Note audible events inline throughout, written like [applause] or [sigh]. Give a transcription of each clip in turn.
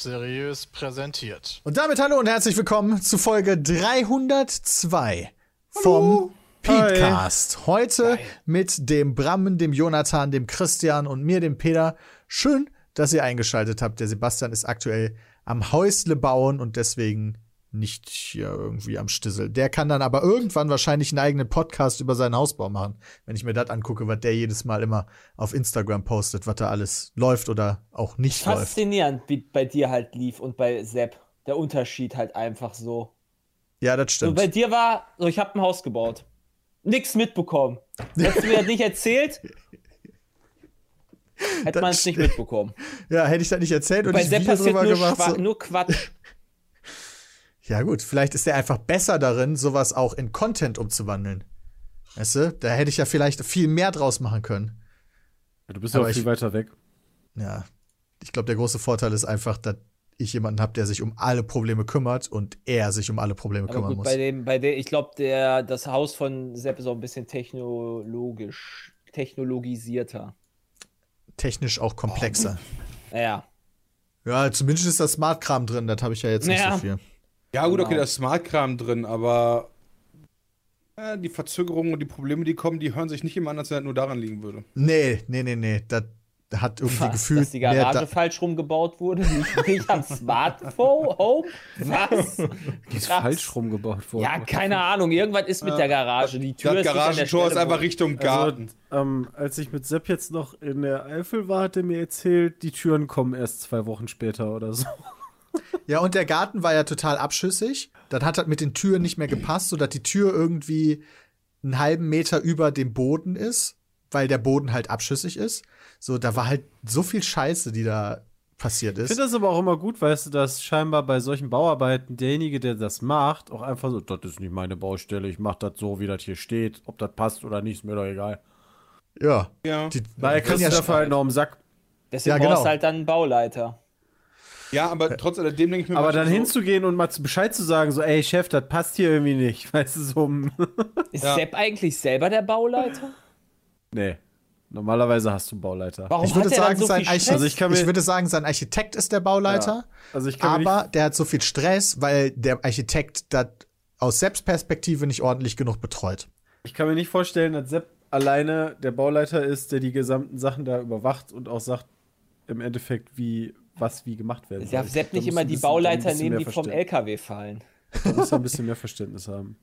Seriös präsentiert. Und damit hallo und herzlich willkommen zu Folge 302 vom Podcast. Heute Geil. mit dem Brammen, dem Jonathan, dem Christian und mir, dem Peter. Schön, dass ihr eingeschaltet habt. Der Sebastian ist aktuell am Häusle bauen und deswegen nicht hier irgendwie am Stissel. Der kann dann aber irgendwann wahrscheinlich einen eigenen Podcast über seinen Hausbau machen, wenn ich mir das angucke, was der jedes Mal immer auf Instagram postet, was da alles läuft oder auch nicht läuft. Faszinierend, wie bei dir halt lief und bei Sepp. Der Unterschied halt einfach so. Ja, das stimmt. bei dir war, so ich habe ein Haus gebaut. Nix mitbekommen. Hättest du mir das nicht erzählt, hätte man es nicht mitbekommen. Ja, hätte ich das nicht erzählt und Bei ich Sepp passiert nur, gemacht. So. nur Quatsch. Ja, gut, vielleicht ist er einfach besser darin, sowas auch in Content umzuwandeln. Weißt du, da hätte ich ja vielleicht viel mehr draus machen können. Ja, du bist Aber ja auch ich- viel weiter weg. Ja, ich glaube, der große Vorteil ist einfach, dass ich jemanden habe, der sich um alle Probleme kümmert und er sich um alle Probleme Aber kümmern gut, muss. bei dem, bei dem, ich glaube, der, das Haus von Sepp ist auch ein bisschen technologisch, technologisierter. Technisch auch komplexer. Naja. Ja, zumindest ist da Smart-Kram drin, das habe ich ja jetzt nicht Ja. so viel. Ja, gut, okay, Genau. da ist Smart-Kram drin, aber äh, die Verzögerungen und die Probleme, die kommen, die hören sich nicht immer an, als wenn das nur daran liegen würde. Nee, nee, nee, nee. Das hat irgendwie Was, gefühlt dass die mehr Garage da falsch rumgebaut wurde? Nicht, am Smartphone? Home? Was? Die ist Krass. falsch rumgebaut worden. Ja, keine Ahnung. Irgendwas ist mit der Garage. Die Tür Das ist nicht an der Garagentor ist einfach Richtung Garten. Also, ähm, als ich mit Sepp jetzt noch in der Eifel war, hat er mir erzählt, die Türen kommen erst zwei Wochen später oder so. Ja, und der Garten war ja total abschüssig. Das hat halt mit den Türen nicht mehr gepasst, sodass die Tür irgendwie einen halben Meter über dem Boden ist, weil der Boden halt abschüssig ist. So, da war halt so viel Scheiße, die da passiert Ich ist. finde das aber auch immer gut, weißt du, dass scheinbar bei solchen Bauarbeiten derjenige, der das macht, auch einfach so, das ist nicht meine Baustelle, ich mach das so, wie das hier steht. Ob das passt oder nicht, ist mir doch egal. Ja. Ja. Die, Weil er kriegt ja dafür halt noch im Sack. Deswegen Ja, genau. brauchst du halt dann einen Bauleiter. Ja, aber trotz alledem denke ich mir Aber dann so, hinzugehen und mal zu Bescheid zu sagen, so, ey Chef, das passt hier irgendwie nicht, [laughs] weißt du, so. [laughs] Ist Ja. Sepp eigentlich selber der Bauleiter? nee. Normalerweise hast du einen Bauleiter. Warum ich würde sagen, so sein Architekt? Also ich ich würde sagen, sein Architekt ist der Bauleiter, Also ich kann aber nicht, der hat so viel Stress, weil der Architekt das aus Selbstperspektive nicht ordentlich genug betreut. ich kann mir nicht vorstellen, dass Sepp alleine der Bauleiter ist, der die gesamten Sachen da überwacht und auch sagt, im Endeffekt, wie was wie gemacht werden Darf soll. Sepp nicht immer die Bauleiter nehmen, die vom LKW fallen? Da muss er ein bisschen mehr Verständnis haben.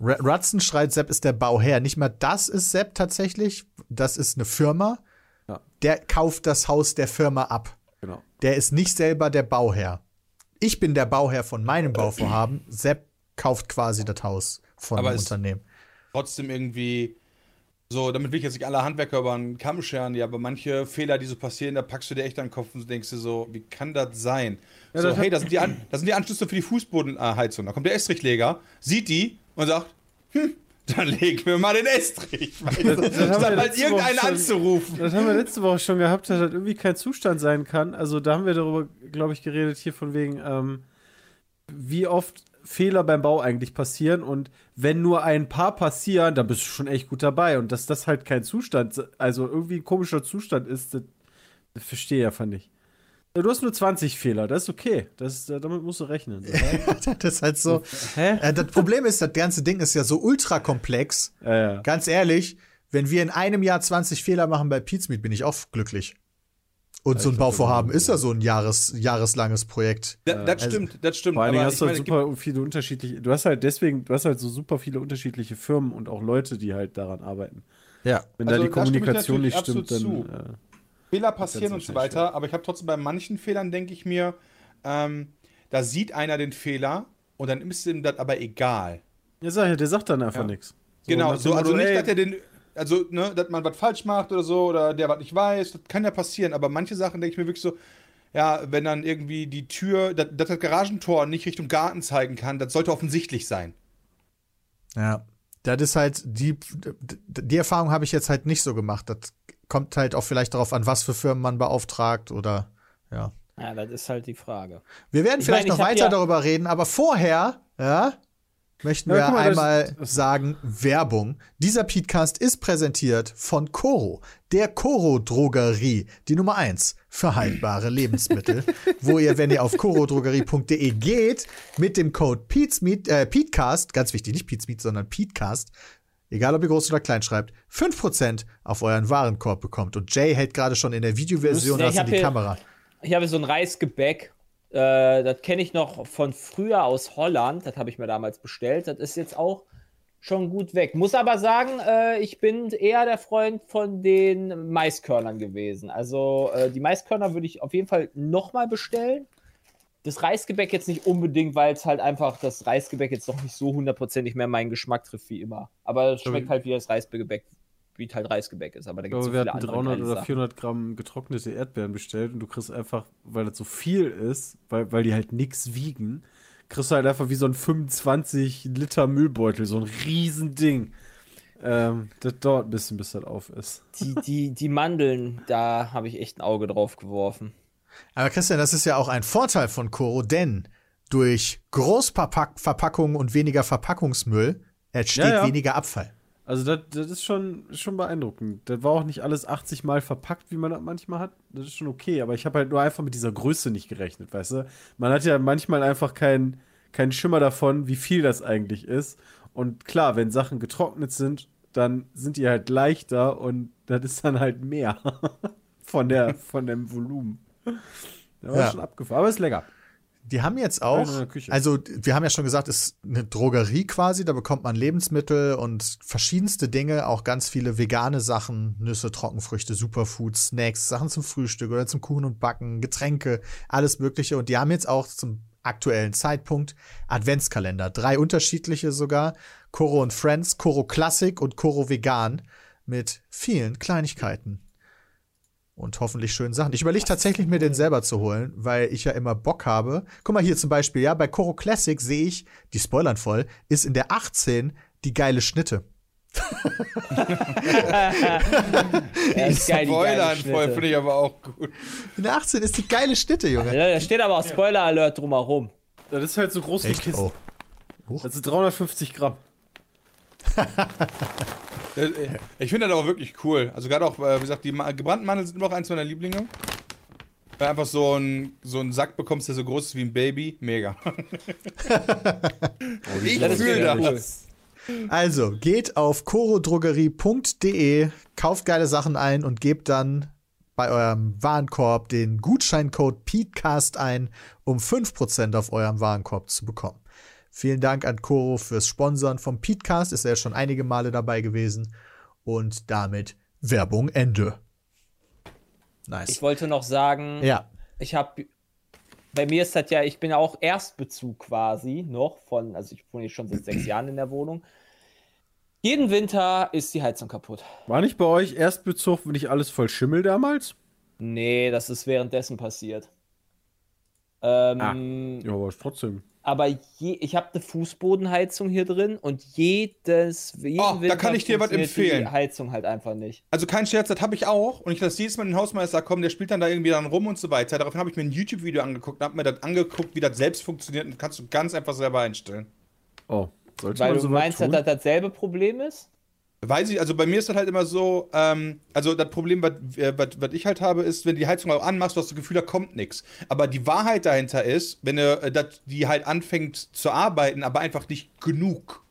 Rutzen schreit, Sepp ist der Bauherr. Nicht mal das ist Sepp tatsächlich. Das ist eine Firma. Ja. Der kauft das Haus der Firma ab. Genau. Der ist nicht selber der Bauherr. Ich bin der Bauherr von meinem Bauvorhaben. Sepp kauft quasi das Haus von Aber dem Unternehmen. trotzdem irgendwie so, damit will ich jetzt nicht alle Handwerker über einen Kamm scheren, ja, aber manche Fehler, die so passieren, da packst du dir echt an den Kopf und denkst dir so, wie kann das sein? Ja, so, das hey, hat- da sind, die An das sind die Anschlüsse für die Fußbodenheizung. Da kommt der Estrichleger, sieht die und sagt, hm, dann legen wir mal den Estrich. Weil, das haben wir statt halt letzte Woche irgendeinen schon- anzurufen. Das haben wir letzte Woche schon gehabt, dass das irgendwie kein Zustand sein kann. Also da haben wir darüber, glaube ich, geredet hier von wegen, ähm, wie oft Fehler beim Bau eigentlich passieren und wenn nur ein paar passieren, dann bist du schon echt gut dabei und dass das halt kein Zustand, also irgendwie ein komischer Zustand ist, das, das verstehe ich einfach nicht. Ja, Du hast nur 20 Fehler, das ist okay. Das, damit musst du rechnen. Ja? [laughs] das ist halt so. Hä? Äh, das Problem ist, das ganze Ding ist ja so ultra komplex. Ja, ja. Ganz ehrlich, wenn wir in einem Jahr 20 Fehler machen bei Pizmeet, bin ich auch glücklich. Und so ein Bauvorhaben ist ja so ein Jahres, jahreslanges Projekt. Da, das also- stimmt, das stimmt. Vor allen Dingen hast du halt super viele unterschiedliche, du hast halt deswegen, du hast halt so super viele unterschiedliche Firmen und auch Leute, die halt daran arbeiten. Ja. Wenn Also, da die Kommunikation nicht natürlich stimmt, dann. absolut Äh, Fehler passieren und so weiter, aber ich habe trotzdem bei manchen Fehlern, denke ich mir, ähm, da sieht einer den Fehler und dann ist ihm das aber egal. ja, der sagt dann einfach Ja. nichts. genau, nach dem so, also nicht, dass er den, also, ne, dass man was falsch macht oder so, oder der was nicht weiß, das kann ja passieren, aber manche Sachen denke ich mir wirklich so, ja, wenn dann irgendwie die Tür, dass, dass das Garagentor nicht Richtung Garten zeigen kann, das sollte offensichtlich sein. Ja. Das ist halt, die, die Erfahrung habe ich jetzt halt nicht so gemacht. Das kommt halt auch vielleicht darauf an, was für Firmen man beauftragt oder, ja. Ja, das ist halt die Frage. Wir werden Ich vielleicht meine, noch weiter ja- darüber reden, aber vorher, ja, möchten Ja, wir mal, einmal das- sagen, Werbung. Dieser Podcast ist präsentiert von Coro, der Coro-Drogerie, die Nummer eins für haltbare [laughs] Lebensmittel, wo ihr, wenn ihr auf corodrogerie.de geht, mit dem Code PETESMEET, äh, PETECAST, ganz wichtig, nicht PETESMEET, sondern PETECAST, egal ob ihr groß oder klein schreibt, 5% auf euren Warenkorb bekommt. Und Jay hält gerade schon in der Videoversion das in die hier- Kamera. Ich habe so ein Reisgebäck. Äh, das kenne ich noch von früher aus Holland. Das habe ich mir damals bestellt. Das ist jetzt auch schon gut weg. Muss aber sagen, äh, ich bin eher der Freund von den Maiskörnern gewesen. Also äh, die Maiskörner würde ich auf jeden Fall nochmal bestellen. Das Reisgebäck jetzt nicht unbedingt, weil es halt einfach das Reisgebäck jetzt noch nicht so hundertprozentig mehr meinen Geschmack trifft wie immer. Aber es schmeckt halt wie das Reisgebäck, wie halt Reisgebäck ist. Aber da Ich gibt es glaube, so wir viele hatten andere 300 geile oder Sachen. 400 Gramm getrocknete Erdbeeren bestellt und du kriegst einfach, weil das so viel ist, weil, weil die halt nichts wiegen, kriegst du halt einfach wie so ein 25 Liter Müllbeutel, so ein Riesending. Ähm, das dauert ein bisschen, bis das auf ist. Die, die, die Mandeln, da habe ich echt ein Auge drauf geworfen. Aber Christian, das ist ja auch ein Vorteil von Coro, denn durch Großverpackungen und weniger Verpackungsmüll entsteht Ja, ja. weniger Abfall. Also das, das ist schon, schon beeindruckend. Das war auch nicht alles 80 Mal verpackt, wie man das manchmal hat. Das ist schon okay, aber ich habe halt nur einfach mit dieser Größe nicht gerechnet, weißt du? Man hat ja manchmal einfach keinen keinen Schimmer davon, wie viel das eigentlich ist. Und klar, wenn Sachen getrocknet sind, dann sind die halt leichter und das ist dann halt mehr [laughs] von, der, von dem Volumen. Da war Ja. schon abgefahren, aber ist lecker. Die haben jetzt auch, also wir haben ja schon gesagt, es ist eine Drogerie quasi, da bekommt man Lebensmittel und verschiedenste Dinge, auch ganz viele vegane Sachen, Nüsse, Trockenfrüchte, Superfoods, Snacks, Sachen zum Frühstück oder zum Kuchen und Backen, Getränke, alles Mögliche. Und die haben jetzt auch zum aktuellen Zeitpunkt Adventskalender, drei unterschiedliche sogar, Coro und Friends, Coro Classic und Coro Vegan mit vielen Kleinigkeiten. Und hoffentlich schönen Sachen. Ich überlege tatsächlich, mir den selber zu holen, weil ich ja immer Bock habe. Guck mal hier zum Beispiel, ja, bei Coro Classic sehe ich, die spoilern voll, ist in der 18 die geile Schnitte. [laughs] Ja, ist geil, die Spoilern voll, Schnitte. finde ich aber auch gut. In der 18 ist die geile Schnitte, Junge. Ja, da steht aber auch Spoiler-Alert drumherum. Das ist halt so groß wie? Kisten. Oh. Das sind 350 Gramm. [laughs] Äh, Ich finde das aber wirklich cool. Also gerade auch, äh, wie gesagt, die gebrannten Mandeln sind immer noch eins meiner Lieblinge. Weil einfach so ein, so einen Sack bekommst, der so groß ist wie ein Baby. Mega. [laughs] ich Das ist fühle das. cool. Also, geht auf corodrogerie.de, kauft geile Sachen ein und gebt dann bei eurem Warenkorb den Gutscheincode PETECAST ein, um 5% auf eurem Warenkorb zu bekommen. Vielen Dank an Coro fürs Sponsoren vom PETECAST, ist er schon einige Male dabei gewesen. Und damit Werbung Ende. Nice. Ich wollte noch sagen, ja, ich habe bei mir ist das ja, ich bin ja auch Erstbezug quasi noch von, also ich wohne jetzt schon seit sechs Jahren in der Wohnung. Jeden Winter ist die Heizung kaputt. War nicht bei euch Erstbezug, wenn nicht alles voll Schimmel damals? Nee, das ist währenddessen passiert. Ähm, Ja, aber trotzdem. Aber je, ich habe eine Fußbodenheizung hier drin und jedes jeden Oh, da kann ich dir was empfehlen. Die Heizung halt einfach nicht. Also kein Scherz, das habe ich auch. Und ich lasse jedes Mal den Hausmeister kommen, der spielt dann da irgendwie dann rum und so weiter. Daraufhin habe ich mir ein YouTube-Video angeguckt und habe mir das angeguckt, wie das selbst funktioniert. Und kannst du ganz einfach selber einstellen. Oh, sollte Weil man du so meinst, tun? dass das dasselbe Problem ist? Weiß ich, also bei mir ist das halt immer so, ähm, also das Problem, was, äh, ich halt habe, ist, wenn die Heizung auch anmachst, du hast das Gefühl, da kommt nichts. Aber die Wahrheit dahinter ist, wenn du, äh, dat, die halt anfängt zu arbeiten, aber einfach nicht genug,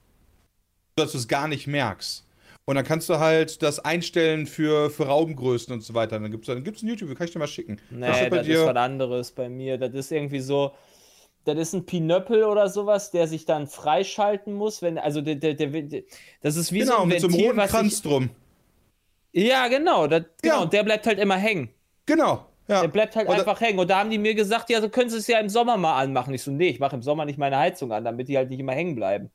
dass du es gar nicht merkst. Und dann kannst du halt das einstellen für, für Raumgrößen und so weiter. Dann gibt es dann gibt's ein YouTube, kann ich dir mal schicken. Nee, du bei das dir- ist was anderes bei mir. Das ist irgendwie so, das ist ein Pinöppel oder sowas, der sich dann freischalten muss, wenn, also der, der, der, das ist wie so Genau, ein mit so einem Ventil, roten Kranz sich, drum. Ja, genau, das, genau, Ja. und der bleibt halt immer hängen. Genau. Ja. Der bleibt halt Und einfach hängen. Und da haben die mir gesagt, ja, du könntest es ja im Sommer mal anmachen. Ich so, nee, ich mache im Sommer nicht meine Heizung an, damit die halt nicht immer hängen bleiben.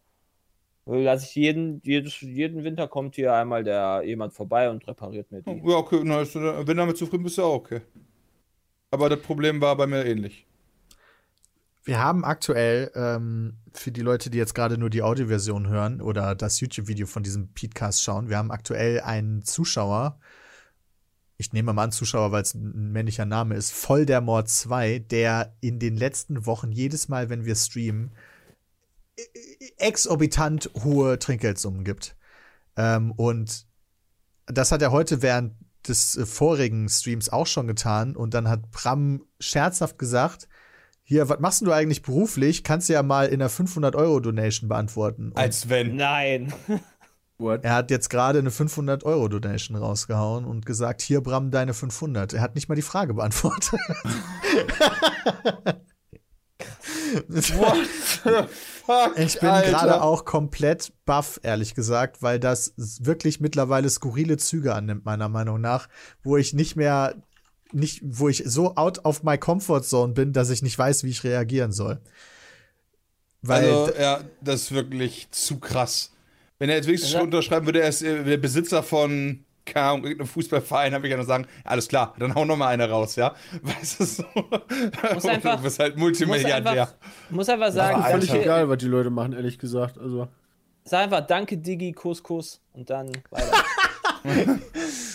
Lass ich jeden, jedes, jeden Winter kommt hier einmal der jemand vorbei und repariert mir die. Ja, okay, na, äh, wenn du damit zufrieden bist, ist ja auch okay. Aber das Problem war bei mir ähnlich. Wir haben aktuell ähm, für die Leute, die jetzt gerade nur die Audioversion hören oder das YouTube-Video von diesem Podcast schauen, wir haben aktuell einen Zuschauer, ich nehme mal an Zuschauer, weil es ein männlicher Name ist, Voll der Mord 2, der in den letzten Wochen jedes Mal, wenn wir streamen, exorbitant hohe Trinkgeldsummen gibt. Ähm, und das hat er heute während des äh, vorigen Streams auch schon getan. Und dann hat Bram scherzhaft gesagt, hier, was machst du eigentlich beruflich? Kannst du ja mal in einer 500-Euro-Donation beantworten. Und Als wenn. Nein. [laughs] What? er hat jetzt gerade eine 500-Euro-Donation rausgehauen und gesagt, hier, Bram, deine 500. Er hat nicht mal die Frage beantwortet. [laughs] Fuck, Ich bin gerade auch komplett baff, ehrlich gesagt, weil das wirklich mittlerweile skurrile Züge annimmt, meiner Meinung nach, wo ich nicht mehr, nicht, wo ich so out of my comfort zone bin, dass ich nicht weiß, wie ich reagieren soll. Weil, Also, ja, das ist wirklich zu krass. Wenn er jetzt wenigstens Ja. schon unterschreiben würde, er ist äh, der Besitzer von keine Ahnung, irgendeinem Fußballverein, habe ich ja noch sagen, alles klar, dann hau noch mal eine raus, ja? [laughs] Weißt du so? Muss [laughs] einfach- du bist halt Muss Multimilliardär. einfach, muss einfach sagen, Aber Völlig egal, was die Leute machen, ehrlich gesagt. Also. sag einfach Danke, Digi, Kuss, Kuss und dann weiter. [laughs]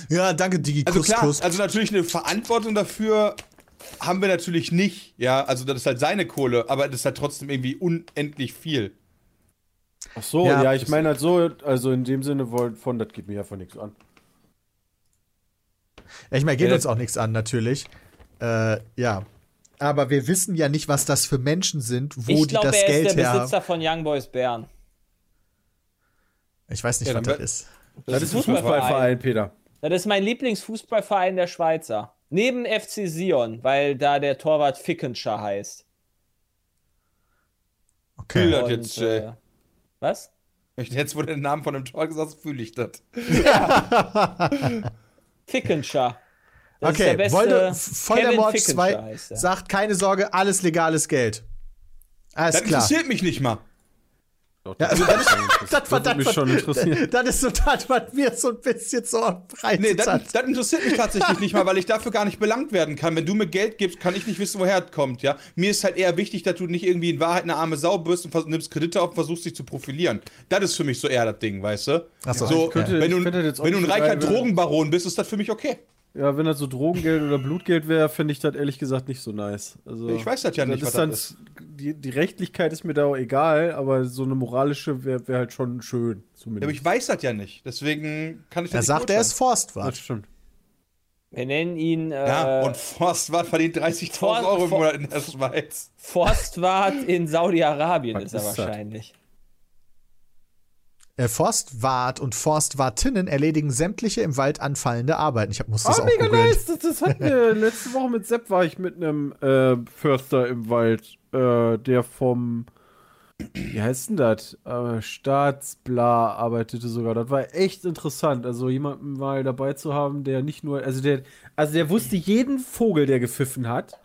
ja, danke, Digi, Also Kuss, klar, Kuss. also natürlich eine Verantwortung dafür haben wir natürlich nicht, ja? Also das ist halt seine Kohle, aber das ist halt trotzdem irgendwie unendlich viel. Ach so, Ja, ja, ich meine halt so, also in dem Sinne von, das geht mir ja von nichts an. Ja, ich meine, geht Ja, uns auch nichts an, natürlich. Äh, ja. Aber wir wissen ja nicht, was das für Menschen sind, wo ich die glaube, das er Geld ist der her. Besitzer von Young Boys Bern. Ich weiß nicht, Ja, was das ist. Das, ist ein Fußballverein. Fußballverein, Peter. Das ist mein Lieblingsfußballverein der Schweizer. Neben FC Sion, weil da der Torwart Fickenscher heißt. Okay. Fühl das Und, jetzt, Jay. äh, was? Jetzt, wo du den Namen von dem Tor gesagt fühle ich das. [laughs] Fickenscher. Das ist Okay, der beste Wolde, Volldermord Kevin 2 Fickenscher heißt er. sagt, keine Sorge, alles legales Geld. Alles Das klar. interessiert mich nicht mal. Doch, Ja, also das, das, das, war würde das, mich schon interessieren. [laughs] das ist so das, was mir so ein bisschen so reizt Nee, das, das interessiert mich tatsächlich nicht mal, weil ich [laughs] dafür gar nicht belangt werden kann. Wenn du mir Geld gibst, kann ich nicht wissen, woher es kommt, ja. Mir ist halt eher wichtig, dass du nicht irgendwie in Wahrheit eine arme Sau bist und nimmst Kredite auf und versuchst dich zu profilieren. Das ist für mich so eher das Ding, weißt du? Ach so, so könnte- wenn du, wenn du ein reicher. Drogenbaron bist, ist das für mich okay. Ja, wenn das so Drogengeld oder Blutgeld wäre, finde ich das ehrlich gesagt nicht so nice. Also, Ich weiß das ja nicht, das was ist dann, das Die, die Rechtlichkeit ist mir da auch egal, aber so eine moralische wäre wär halt schon schön, Ja, zumindest. aber ich weiß das ja nicht. Deswegen kann ich das Er nicht sagt, er ist. Forstwart. das stimmt. Wir nennen ihn äh, Ja, und Forstwart verdient 30.000 For- Euro im Monat in der Schweiz. Forstwart in Saudi-Arabien ist er ist das? wahrscheinlich. Äh, Forstwart und Forstwartinnen erledigen sämtliche im Wald anfallende Arbeiten. Ich hab, muss das Ah, auch mega googeln. nice! Das, das hatten wir [laughs] letzte Woche mit Sepp war ich mit einem äh, Förster im Wald, äh, der vom wie heißt denn das? Äh, Staatsbla arbeitete sogar. Das war echt interessant. Also jemanden mal dabei zu haben, der nicht nur, also der, also der wusste jeden Vogel, der gepfiffen hat.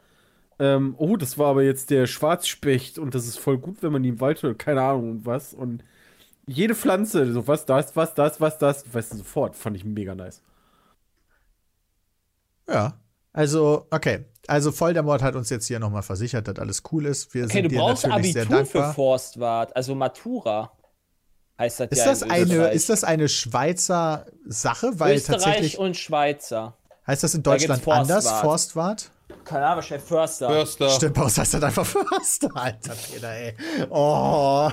Ähm, oh, das war aber jetzt der Schwarzspecht und das ist voll gut, wenn man ihn im Wald hört. Keine Ahnung und was. Und jede Pflanze, so was das, was das, was das, weißt du sofort. Fand ich mega nice. Ja. Also, okay. Also Volldermord hat uns jetzt hier nochmal versichert, dass alles cool ist. Wir Okay, sind du dir brauchst natürlich sehr Abitur für. Forstwart, also Matura. Heißt das Ist ja das, in eine, ist das eine Schweizer Sache? Weil Österreich tatsächlich und Schweizer. heißt das in Da gibt's Deutschland anders, Forstwart. Forstwart? Keine Ahnung, wahrscheinlich Förster. Förster. Stimmt, bei uns heißt das einfach [laughs] Förster, Alter Peter, ey. Oh.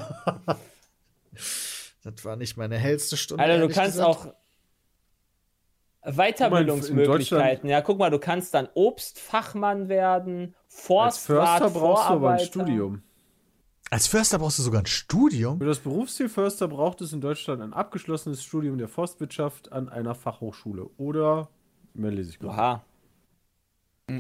Das war nicht meine hellste Stunde. Alter, du kannst gesagt. auch Weiterbildungsmöglichkeiten. Ja, guck mal, du kannst dann Obstfachmann werden, Als Forstwart, Förster brauchst du aber ein. Studium. Als Förster brauchst du sogar ein Studium? Für das Berufsziel Förster braucht es in Deutschland ein abgeschlossenes Studium der Forstwirtschaft an einer Fachhochschule. Oder, mehr lese ich gerade. Oha.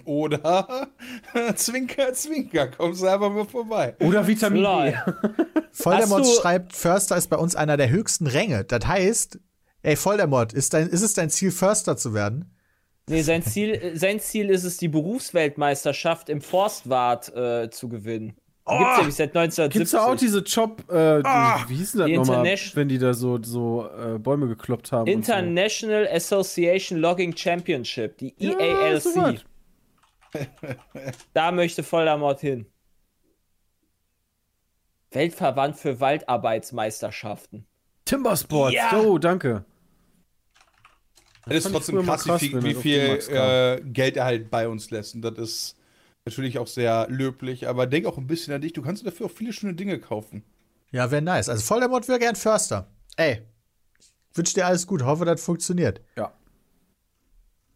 Oder [laughs] Zwinker, Zwinker, kommst du einfach mal vorbei. Oder Vitamin. E. [laughs] Volldermord du- schreibt, Förster ist bei uns einer der höchsten Ränge. Das heißt, ey, Volldermord, ist, dein, ist es dein Ziel, Förster zu werden? Nee, sein Ziel, sein Ziel ist es, die Berufsweltmeisterschaft im Forstwart äh, zu gewinnen. Die gibt's nämlich seit 1970. Gibt's da auch diese Job, äh, die, wie hießen das nochmal, wenn die da so, so äh, Bäume gekloppt haben? International Association Logging Championship, die so. EALC. Ja, so. Da möchte Volldermord hin. Weltverband für Waldarbeitsmeisterschaften. Timbersports. Ja. Oh, danke. Das ist fand ich trotzdem krass, krass, wie wie das viel äh, Geld er halt bei uns lässt. Und das ist natürlich auch sehr löblich. Aber denk auch ein bisschen an dich. Du kannst dafür auch viele schöne Dinge kaufen. Ja, wäre nice. Also Voldemort wäre gern Förster. Ey, wünsche dir alles gut. Hoffe, das funktioniert. Ja.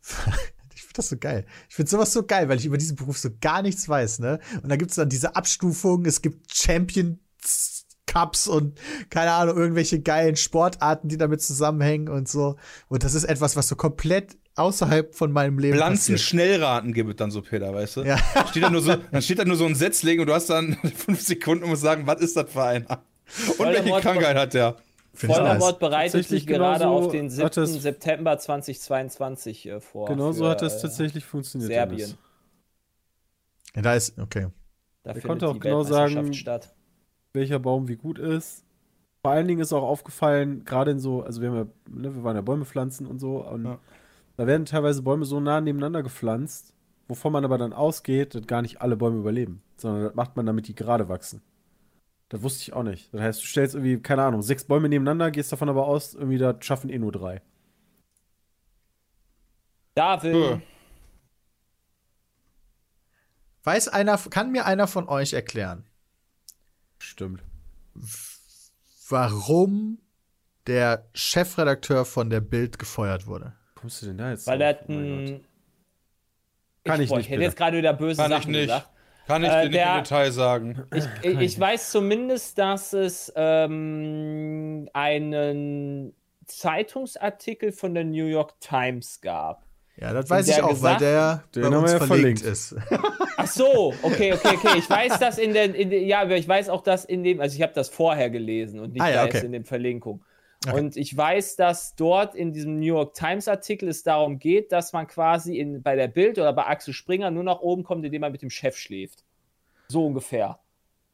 [laughs] Das so geil. Ich finde sowas so geil, weil ich über diesen Beruf so gar nichts weiß, ne? Und da gibt es dann diese Abstufungen, es gibt Champions Cups und keine Ahnung, irgendwelche geilen Sportarten, die damit zusammenhängen und so. Und das ist etwas, was so komplett außerhalb von meinem Leben Pflanzen schnellraten gibt es dann so, Peter, weißt du? Ja. Steht da nur so, [laughs] dann steht da nur so ein Setzling und du hast dann [laughs] fünf Sekunden und musst sagen, was ist das für einer? Und welche Voldemort- Krankheit hat der? Voldemort bereitet Tatsächlich sich gerade auf den hat 7. das- September 2022 äh, vor. Genau so hat das äh, tatsächlich funktioniert. Serbien. Ja, da ist, okay. Da Er konnte auch die genau sagen- statt. welcher Baum wie gut ist. Vor allen Dingen ist auch aufgefallen, gerade in so, also wir, haben ja, ne, wir waren ja Bäume pflanzen und so, und Ja. da werden teilweise Bäume so nah nebeneinander gepflanzt, wovon man aber dann ausgeht, dass gar nicht alle Bäume überleben, sondern das macht man, damit die gerade wachsen. Das wusste ich auch nicht. Das heißt, du stellst irgendwie, keine Ahnung, sechs Bäume nebeneinander, gehst davon aber aus, irgendwie da schaffen eh nur drei. David, Äh. Weiß einer, kann mir einer von euch erklären, Stimmt. warum der Chefredakteur von der Bild gefeuert wurde? Kommst du denn da jetzt weil er Oh ein. Gott. Kann ich boah, nicht, Ich hätte bitte. jetzt gerade wieder böse Kann ich Sachen nicht. gesagt. Kann ich Äh, dir nicht der- im Detail sagen. Ich, ich, ich weiß zumindest, dass es ähm, einen Zeitungsartikel von der New York Times gab. Ja, das weiß ich auch, weil gesagt- der Den bei uns ja verlinkt verlinkt. ist. Ach so, okay, okay, okay. Ich weiß das in der, in der ja, aber ich weiß auch das in dem, also ich habe das vorher gelesen und nicht Ah, ja, da okay. erst in den Verlinkungen. Okay. Und ich weiß, dass dort in diesem New York Times Artikel es darum geht, dass man quasi in, bei der Bild oder bei Axel Springer nur nach oben kommt, indem man mit dem Chef schläft. So ungefähr.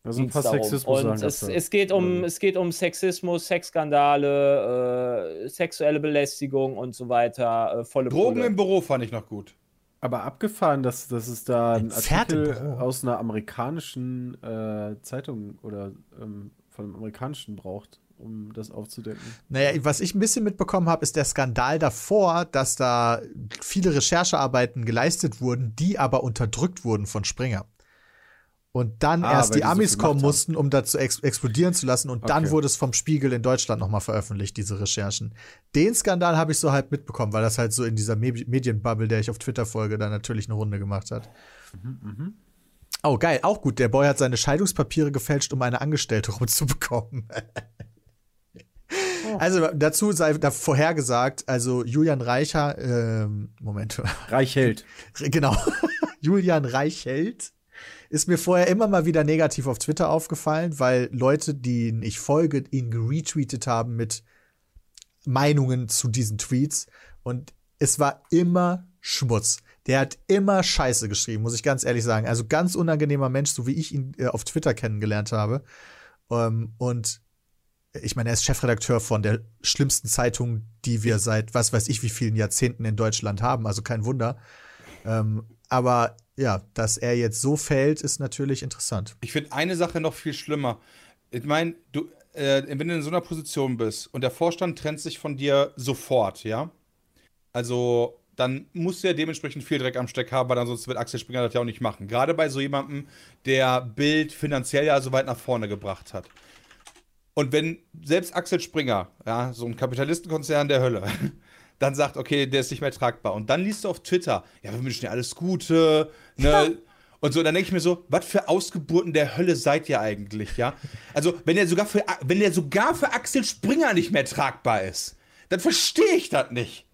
Also ein paar darum. Sexismus Und es, es, geht um, es geht um Sexismus, Sexskandale, äh, sexuelle Belästigung und so weiter. Äh, volle Drogen Pulle. im Büro fand ich noch gut. Aber abgefahren, dass, dass es da Ein ein Artikel Büro. aus einer amerikanischen äh, Zeitung oder ähm, von einem amerikanischen braucht, um das aufzudecken. Naja, was ich ein bisschen mitbekommen habe, ist der Skandal davor, dass da viele Recherchearbeiten geleistet wurden, die aber unterdrückt wurden von Springer. Und dann Ah, erst die so Amis viel kommen haben. mussten, um das zu ex explodieren zu lassen. Und dann Okay. wurde es vom Spiegel in Deutschland nochmal veröffentlicht, diese Recherchen. Den Skandal habe ich so halb mitbekommen, weil das halt so in dieser Me Medienbubble, der ich auf Twitter folge, da natürlich eine Runde gemacht hat. Oh, geil, auch gut. Der Boy hat seine Scheidungspapiere gefälscht, um eine Angestellte [laughs] rumzubekommen. Also dazu sei da vorhergesagt, also Julian Reicher, ähm, Moment, Reichheld. [laughs] genau, [laughs] Julian Reichelt ist mir vorher immer mal wieder negativ auf Twitter aufgefallen, weil Leute, denen ich folge, ihn geretweetet haben mit Meinungen zu diesen Tweets und es war immer Schmutz. Der hat immer Scheiße geschrieben, muss ich ganz ehrlich sagen. Also ganz unangenehmer Mensch, so wie ich ihn äh, auf Twitter kennengelernt habe. Ähm, und ich meine, er ist Chefredakteur von der schlimmsten Zeitung, die wir seit was weiß ich wie vielen Jahrzehnten in Deutschland haben. Also kein Wunder. Ähm, aber ja, dass er jetzt so fällt, ist natürlich interessant. Ich finde eine Sache noch viel schlimmer. Ich meine, du, äh, wenn du in so einer Position bist und der Vorstand trennt sich von dir sofort, ja? Also, dann musst du ja dementsprechend viel Dreck am Steck haben, weil ansonsten wird Axel Springer das ja auch nicht machen. Gerade bei so jemandem, der Bild finanziell ja so weit nach vorne gebracht hat. Und wenn selbst Axel Springer, ja, so ein Kapitalistenkonzern der Hölle, [laughs] dann sagt, okay, der ist nicht mehr tragbar. Und dann liest du auf Twitter, ja, wir wünschen dir alles Gute, ne? [laughs] Und so, dann denke ich mir so, was für Ausgeburten der Hölle seid ihr eigentlich, ja? Also, wenn er sogar für, wenn er sogar für Axel Springer nicht mehr tragbar ist, dann verstehe ich das nicht.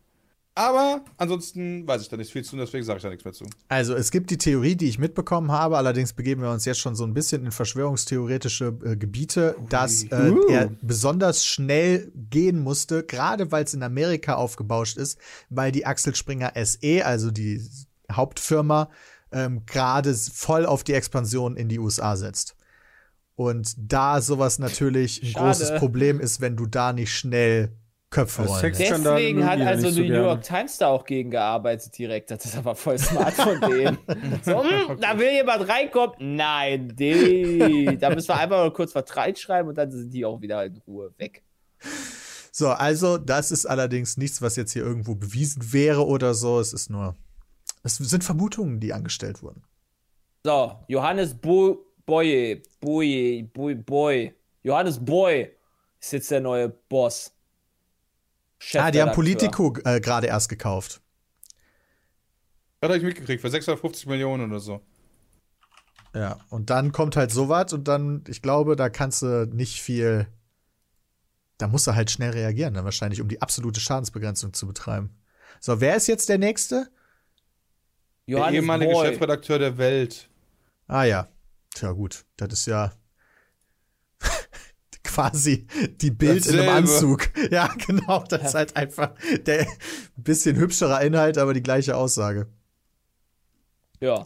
Aber ansonsten weiß ich da nicht viel zu, deswegen sage ich da nichts mehr zu. Also es gibt die Theorie, die ich mitbekommen habe, allerdings begeben wir uns jetzt schon so ein bisschen in verschwörungstheoretische äh, Gebiete, dass äh, Uh. er besonders schnell gehen musste, gerade weil es in Amerika aufgebauscht ist, weil die Axel Springer SE, also die Hauptfirma, ähm, gerade voll auf die Expansion in die USA setzt. Und da sowas natürlich ein Schade. großes Problem ist, wenn du da nicht schnell Köpfe rollen Deswegen hat also so New gerne. York Times da auch gegen gearbeitet direkt. Das ist aber voll smart von [laughs] denen. so, hm, da will jemand reinkommen. Nein, die. Da müssen wir einfach nur kurz Vertrag schreiben und dann sind die auch wieder in Ruhe weg. So, also das ist allerdings nichts, was jetzt hier irgendwo bewiesen wäre oder so. Es ist nur, es sind Vermutungen, die angestellt wurden. So, Johannes Bo Boye, Boye, Boy, Boy. Johannes Boy ist jetzt der neue Boss. Ah, die haben. Politico äh, gerade erst gekauft. Das habe ich mitgekriegt, für 650 Millionen oder so. Ja, und dann kommt halt sowas und dann, ich glaube, da kannst du nicht viel. Da musst du halt schnell reagieren, dann wahrscheinlich, um die absolute Schadensbegrenzung zu betreiben. So, wer ist jetzt der Nächste? Der Johannes ehemalige Boy. Chefredakteur der Welt. Ah ja. Tja, gut. Das ist ja quasi die Bild in einem Dasselbe. Anzug. [laughs] Ja, genau. Das ist halt einfach der [laughs] bisschen hübscherer Inhalt, aber die gleiche Aussage. Ja.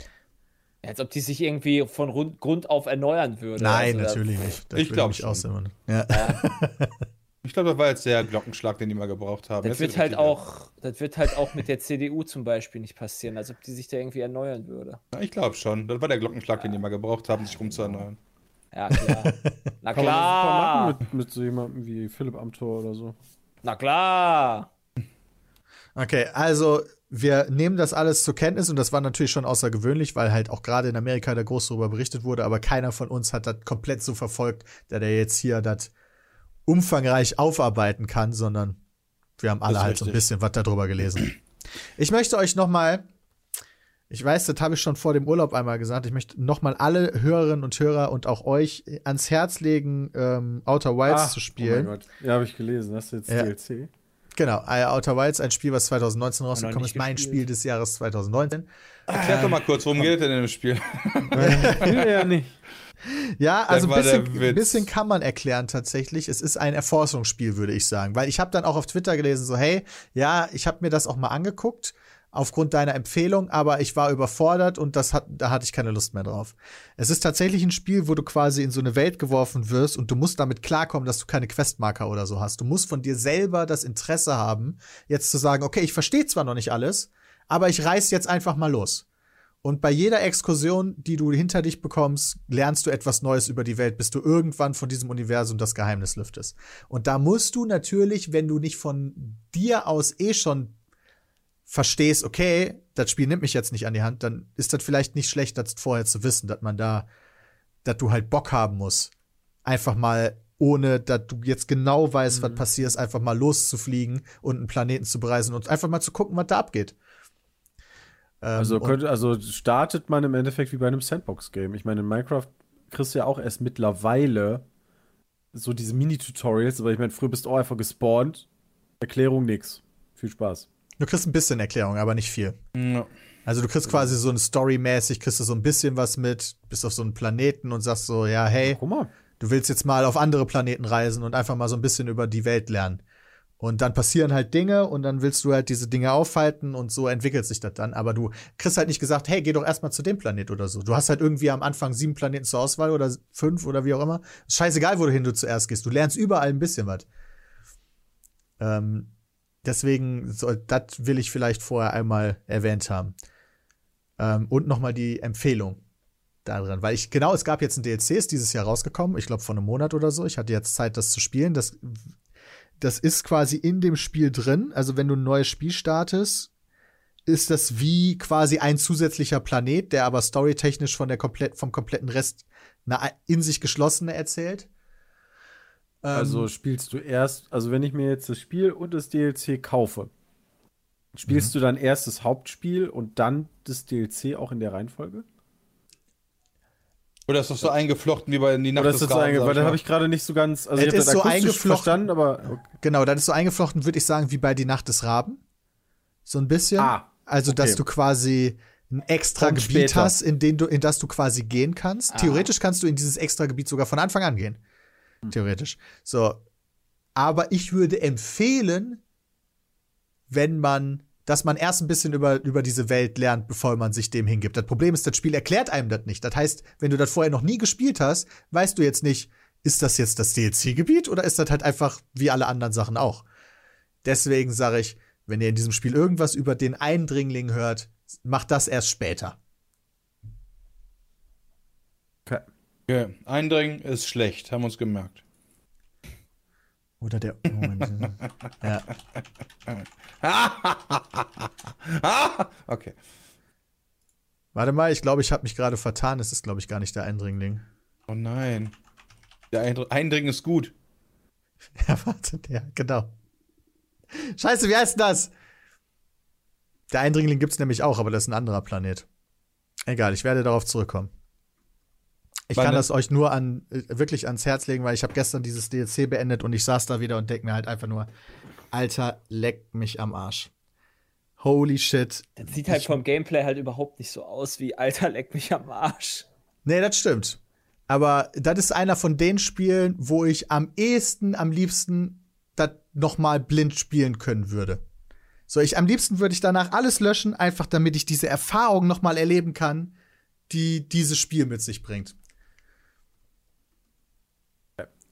Als ob die sich irgendwie von Rund, Grund auf erneuern würde. Nein, Also, natürlich nicht. Das Ich würde glaub mich schon. aussehen. Ja. [laughs] Ich glaube, das war jetzt der Glockenschlag, den die mal gebraucht haben. Das Jetzt wird halt auch, das wird halt auch mit der CDU zum Beispiel nicht passieren, als ob die sich da irgendwie erneuern würde. Ja, ich glaube schon. Das war der Glockenschlag, den die mal gebraucht haben, sich rumzuerneuern. Ja, klar. [laughs] Na Kann man klar. das super machen mit, mit so jemandem wie Philipp Amthor oder so. Na klar. Okay, also wir nehmen das alles zur Kenntnis und das war natürlich schon außergewöhnlich, weil halt auch gerade in Amerika da groß darüber berichtet wurde, aber keiner von uns hat das komplett so verfolgt, der der jetzt hier das umfangreich aufarbeiten kann, sondern wir haben alle Das halt so ein richtig. bisschen was darüber gelesen. Ich möchte euch noch mal ich weiß, das habe ich schon vor dem Urlaub einmal gesagt. Ich möchte noch mal alle Hörerinnen und Hörer und auch euch ans Herz legen, ähm, Outer Wilds Ah, zu spielen. Oh mein Gott. Ja, habe ich gelesen. Das ist jetzt Ja. DLC. Genau, äh, Outer Wilds, ein Spiel, was 2019 rausgekommen ist, mein gespielt. Spiel des Jahres 2019. Erklär doch mal kurz, worum geht es denn in dem Spiel? Will ja nicht. [laughs] Ja, also ein bisschen, bisschen kann man erklären tatsächlich. Es ist ein Erforschungsspiel, würde ich sagen. Weil ich habe dann auch auf Twitter gelesen, so, hey, ja, ich habe mir das auch mal angeguckt, aufgrund deiner Empfehlung, aber ich war überfordert und das hat, da hatte ich keine Lust mehr drauf. Es ist tatsächlich ein Spiel, wo du quasi in so eine Welt geworfen wirst und du musst damit klarkommen, dass du keine Questmarker oder so hast. Du musst von dir selber das Interesse haben, jetzt zu sagen, okay, ich verstehe zwar noch nicht alles, aber ich reiß jetzt einfach mal los. Und bei jeder Exkursion, die du hinter dich bekommst, lernst du etwas Neues über die Welt, bis du irgendwann von diesem Universum das Geheimnis lüftest. Und da musst du natürlich, wenn du nicht von dir aus eh schon verstehst, okay, das Spiel nimmt mich jetzt nicht an die Hand, dann ist das vielleicht nicht schlecht, das vorher zu wissen, dass man da, dass du halt Bock haben musst. Einfach mal, ohne dass du jetzt genau weißt, was passiert, einfach mal loszufliegen und einen Planeten zu bereisen und einfach mal zu gucken, was da abgeht. Ähm, Also, könnte, also startet man im Endeffekt wie bei einem Sandbox-Game. Ich meine, in Minecraft kriegst du ja auch erst mittlerweile so diese Mini-Tutorials, aber ich meine, früher bist du auch einfach gespawnt. Erklärung nix. Viel Spaß. Du kriegst ein bisschen Erklärung, aber nicht viel. Ja. Also du kriegst quasi so ein Story-mäßig, kriegst du so ein bisschen was mit, bist auf so einem Planeten und sagst so, ja, hey, Guck mal. du willst jetzt mal auf andere Planeten reisen und einfach mal so ein bisschen über die Welt lernen. Und dann passieren halt Dinge und dann willst du halt diese Dinge aufhalten und so entwickelt sich das dann. Aber du kriegst halt nicht gesagt, hey, geh doch erstmal zu dem Planet oder so. Du hast halt irgendwie am Anfang sieben Planeten zur Auswahl oder fünf oder wie auch immer. Ist scheißegal, wohin du zuerst gehst. Du lernst überall ein bisschen was. Ähm, deswegen, so, das will ich vielleicht vorher einmal erwähnt haben. Ähm, und nochmal die Empfehlung daran, weil ich, genau, es gab jetzt ein DLC, ist dieses Jahr rausgekommen, ich glaube vor einem Monat oder so. Ich hatte jetzt Zeit, das zu spielen. Das, das ist quasi in dem Spiel drin. Also, wenn du ein neues Spiel startest, ist das wie quasi ein zusätzlicher Planet, der aber storytechnisch von der komplett, vom kompletten Rest eine in sich geschlossene erzählt. Ähm, Also spielst du erst, also wenn ich mir jetzt das Spiel und das DLC kaufe, spielst du dann erst das Hauptspiel und dann das DLC auch in der Reihenfolge? Oder ist das so eingeflochten wie bei die Nacht Oder des ist das so Grauens, einge sag weil habe ich gerade nicht so ganz, also Es ich habe so eingeflochten. verstanden, aber okay. Genau, das ist so eingeflochten, würde ich sagen, wie bei Die Nacht des Raben. So ein bisschen. Ah, also, dass okay. du quasi ein extra Kommt Gebiet später. hast, in, den du, in das du quasi gehen kannst. Ah. Theoretisch kannst du in dieses extra Gebiet sogar von Anfang an gehen. Hm. Theoretisch. So. Aber ich würde empfehlen, wenn man, dass man erst ein bisschen über, über diese Welt lernt, bevor man sich dem hingibt. Das Problem ist, das Spiel erklärt einem das nicht. Das heißt, wenn du das vorher noch nie gespielt hast, weißt du jetzt nicht, ist das jetzt das DLC-Gebiet oder ist das halt einfach wie alle anderen Sachen auch? Deswegen sage ich, wenn ihr in diesem Spiel irgendwas über den Eindringling hört, macht das erst später. Okay. Eindringen ist schlecht, haben wir uns gemerkt. Oder der. Moment. [laughs] ja. [laughs] Okay. Warte mal, ich glaube, ich habe mich gerade vertan. Es ist, glaube ich, gar nicht der Eindringling. Oh nein. Der Eindr- Eindringen ist gut. [laughs] Ja, warte, ja, genau. Scheiße, wie heißt denn das? Der Eindringling gibt's nämlich auch, aber das ist ein anderer Planet. Egal, ich werde darauf zurückkommen. Ich kann Meine- das euch nur an äh, wirklich ans Herz legen, weil ich habe gestern dieses DLC beendet und ich saß da wieder und denk mir halt einfach nur, Alter, leck mich am Arsch. Holy shit. Das sieht halt vom Gameplay halt überhaupt nicht so aus wie Alter, leck mich am Arsch. Nee, das stimmt. Aber das ist einer von den Spielen, wo ich am ehesten, am liebsten das nochmal blind spielen können würde. So, ich am liebsten würde ich danach alles löschen, einfach damit ich diese Erfahrung nochmal erleben kann, die dieses Spiel mit sich bringt.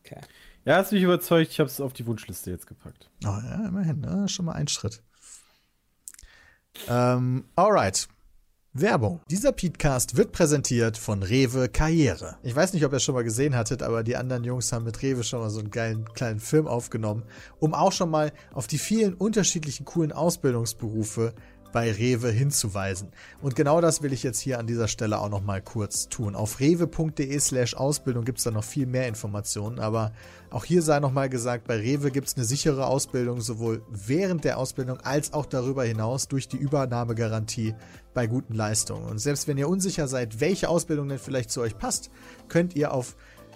Okay. Ja, hast mich überzeugt, ich habe es auf die Wunschliste jetzt gepackt. Oh, ja, immerhin, ne? schon mal ein Schritt. Ähm, alright. Werbung. Dieser Podcast wird präsentiert von Rewe Karriere. Ich weiß nicht, ob ihr es schon mal gesehen hattet, aber die anderen Jungs haben mit Rewe schon mal so einen geilen kleinen Film aufgenommen, um auch schon mal auf die vielen unterschiedlichen coolen Ausbildungsberufe bei Rewe hinzuweisen. Und genau das will ich jetzt hier an dieser Stelle auch noch mal kurz tun. Auf rewe.de slash Ausbildung gibt es da noch viel mehr Informationen, aber auch hier sei noch mal gesagt, bei Rewe gibt es eine sichere Ausbildung sowohl während der Ausbildung als auch darüber hinaus durch die Übernahmegarantie bei guten Leistungen. Und selbst wenn ihr unsicher seid, welche Ausbildung denn vielleicht zu euch passt, könnt ihr auf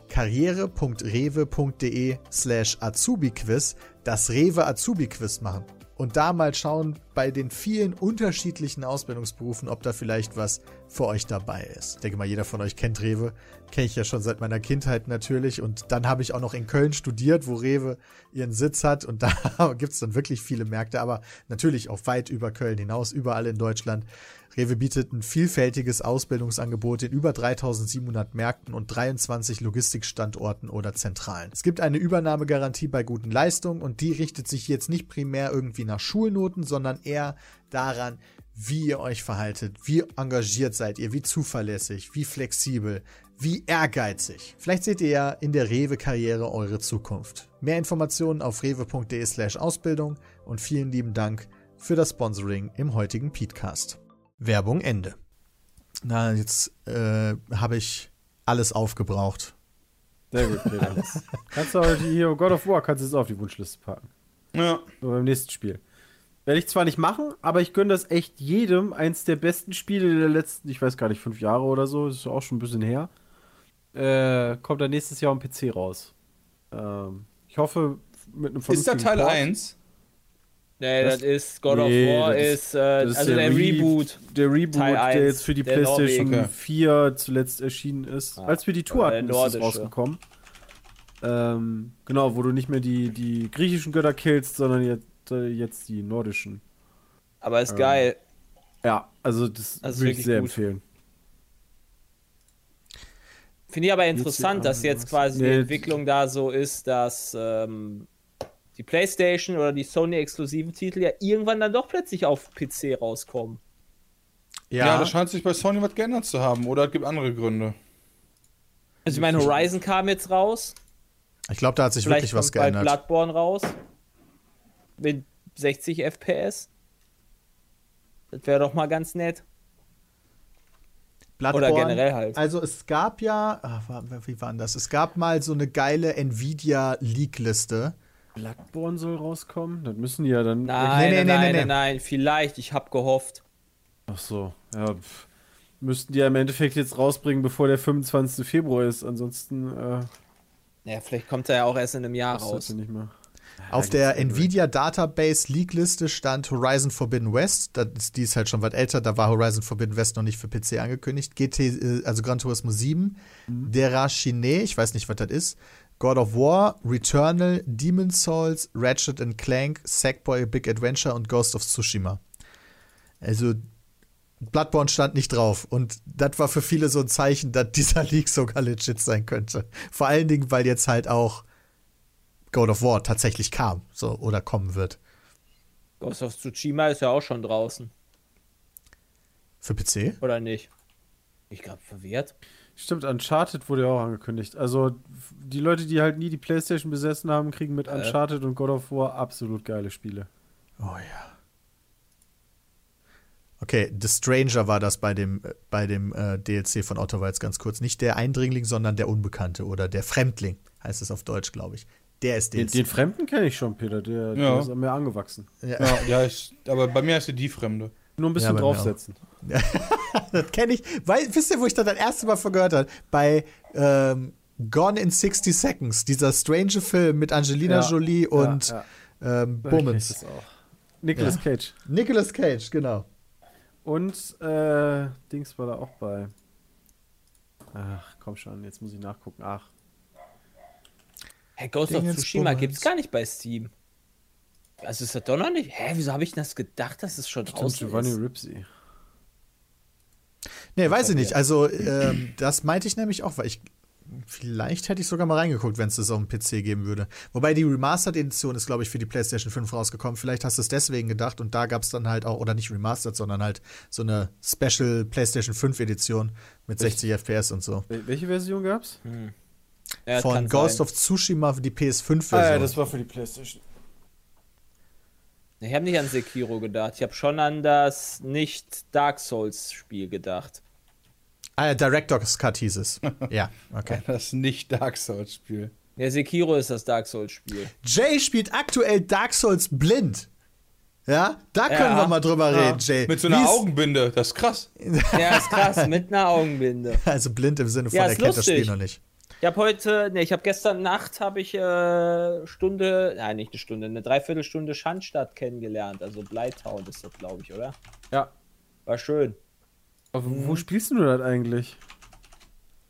karriere.rewe.de slash Azubi-Quiz das Rewe Azubi-Quiz machen. Und da mal schauen bei den vielen unterschiedlichen Ausbildungsberufen, ob da vielleicht was für euch dabei ist. Ich denke mal, jeder von euch kennt Rewe. Kenne ich ja schon seit meiner Kindheit natürlich. Und dann habe ich auch noch in Köln studiert, wo Rewe ihren Sitz hat. Und [laughs] da gibt es dann wirklich viele Märkte, aber natürlich auch weit über Köln hinaus, überall in Deutschland. Rewe bietet ein vielfältiges Ausbildungsangebot in über 3700 Märkten und 23 Logistikstandorten oder Zentralen. Es gibt eine Übernahmegarantie bei guten Leistungen und die richtet sich jetzt nicht primär irgendwie nach Schulnoten, sondern eher daran, wie ihr euch verhaltet, wie engagiert seid ihr, wie zuverlässig, wie flexibel, wie ehrgeizig. Vielleicht seht ihr ja in der Rewe-Karriere eure Zukunft. Mehr Informationen auf rewe.de slash Ausbildung und vielen lieben Dank für das Sponsoring im heutigen Podcast. Werbung Ende. Na, jetzt äh, habe ich alles aufgebraucht. Sehr gut, Peter. [laughs] kannst du heute hier God of War kannst du jetzt auf die Wunschliste packen. Ja. So beim nächsten Spiel. Werde ich zwar nicht machen, aber ich gönne das echt jedem. Eins der besten Spiele der letzten, ich weiß gar nicht, fünf Jahre oder so, ist auch schon ein bisschen her. Äh, kommt dann nächstes Jahr am PC raus. Ähm, ich hoffe, mit einem Ist da Teil Port. 1? Nee, Das- das, ist God Nee, of War das ist- ist, äh, Das ist also der, Re- Reboot. Der Reboot, Teil der 1, jetzt für die der PlayStation Norweger. 4 zuletzt erschienen ist. Ah, Als wir die Tour hatten, der ist es rausgekommen. Ähm, genau, wo du nicht mehr die, die griechischen Götter killst, sondern jetzt, äh, jetzt die nordischen. Aber ist Ähm, geil. Ja, also das Das ist würde ich sehr gut. empfehlen. Finde ich aber interessant, dass jetzt quasi was? die Nee, Entwicklung da so ist, dass ähm, die PlayStation oder die Sony-exklusiven Titel ja irgendwann dann doch plötzlich auf PC rauskommen. Ja. da scheint sich bei Sony was geändert zu haben. Oder es gibt andere Gründe. Also ich meine, Horizon kam jetzt raus. Ich glaube, da hat sich Vielleicht wirklich was kommt bald geändert. Bloodborne raus. Mit 60 FPS. Das wäre doch mal ganz nett. Bloodborne, Oder generell halt. Also es gab ja, wa- wie war denn das? Es gab mal so eine geile Nvidia Leak-Liste. Bloodborne soll rauskommen? Das müssen die ja dann. Nein, nee, nee, nein, nein, nee, nee. nein, nein, vielleicht. Ich habe gehofft. Ach so, ja. Pff. Müssten die ja im Endeffekt jetzt rausbringen, bevor der 25. Februar ist. Ansonsten äh, Ja, vielleicht kommt er ja auch erst in einem Jahr raus. das nicht mehr. Auf der Nvidia Database Leak-Liste stand Horizon Forbidden West. Das ist, die ist halt schon weit älter. Da war Horizon Forbidden West noch nicht für PC angekündigt. GT, äh, also Gran Turismo 7, Derashine, ich weiß nicht, was das ist. God of War, Returnal, Demon's Souls, Ratchet and Clank, Sackboy Big Adventure und Ghost of Tsushima. Also Bloodborne stand nicht drauf. Und das war für viele so ein Zeichen, dass dieser [laughs] Leak sogar legit sein könnte. Vor allen Dingen, weil jetzt halt auch God of War tatsächlich kam, so oder kommen wird. Ghost of Tsushima ist ja auch schon draußen, Für PC? oder nicht? Ich glaube, verwehrt. Stimmt, Uncharted wurde ja auch angekündigt. Also die Leute, die halt nie die Playstation besessen haben, kriegen mit Äh. Uncharted und God of War absolut geile Spiele. Oh ja. Okay, The Stranger war das bei dem, bei dem äh, DLC von Outer Wilds ganz kurz. Nicht der Eindringling, sondern der Unbekannte oder der Fremdling heißt es auf Deutsch, glaube ich. Der ist Den, den Fremden kenne ich schon, Peter. Der, der Ja. ist an mir angewachsen. ja, Ja, ja ist, aber bei mir ist sie die Fremde. Nur ein bisschen draufsetzen. [laughs] das kenne ich. Weil, wisst ihr, wo ich das das erste Mal von gehört habe? Bei ähm, Gone in 60 Seconds, dieser strange Film mit Angelina Ja. Jolie und ja. Ähm, ich Bummens. das auch. Nicolas Ja. Cage. Nicolas Cage, genau. Und äh, Dings war da auch bei. Ach, komm schon, jetzt muss ich nachgucken. Ach, Hey, Ghost of Dingens Tsushima Bummens. gibt's gar nicht bei Steam. Also ist das doch noch nicht. Hä, wieso habe ich denn das gedacht, dass es schon stimmt, draußen Giovanni ist? Ripsy. Nee, weiß ich nicht. Also, ähm, das meinte ich nämlich auch, weil ich. Vielleicht hätte ich sogar mal reingeguckt, wenn es das auf dem PC geben würde. Wobei die Remastered-Edition ist, glaube ich, für die PlayStation 5 rausgekommen. Vielleicht hast du es deswegen gedacht und da gab es dann halt auch, oder nicht Remastered, sondern halt so eine Special PlayStation 5-Edition mit 60 FPS und so. Wel welche Version gab's? Ja, Von Ghost sein. of Tsushima für die PS5-Version. war für die Playstation. Ich habe nicht an Sekiro gedacht. Ich habe schon an das nicht Dark Souls Spiel gedacht. ah, ja, Director's Cut hieß es. [laughs] ja, okay. [laughs] Das nicht Dark Souls-Spiel. Ja, Sekiro ist das Dark Souls Spiel. Jay spielt aktuell Dark Souls blind. Ja, da können Ja. wir mal drüber Ja, reden, Jay. Mit so einer Wie ist- Augenbinde, das ist krass. Ja, ist krass, mit einer Augenbinde. [laughs] Also blind im Sinne von, Ja, er ist kennt das lustig. Spiel noch nicht. Ich habe heute, ne, ich habe gestern Nacht habe ich äh, Stunde, nein, nicht eine Stunde, eine Dreiviertelstunde Schandstadt kennengelernt. Also Bleitown ist das, glaube ich, oder? Ja. War schön. Aber wo spielst du das eigentlich?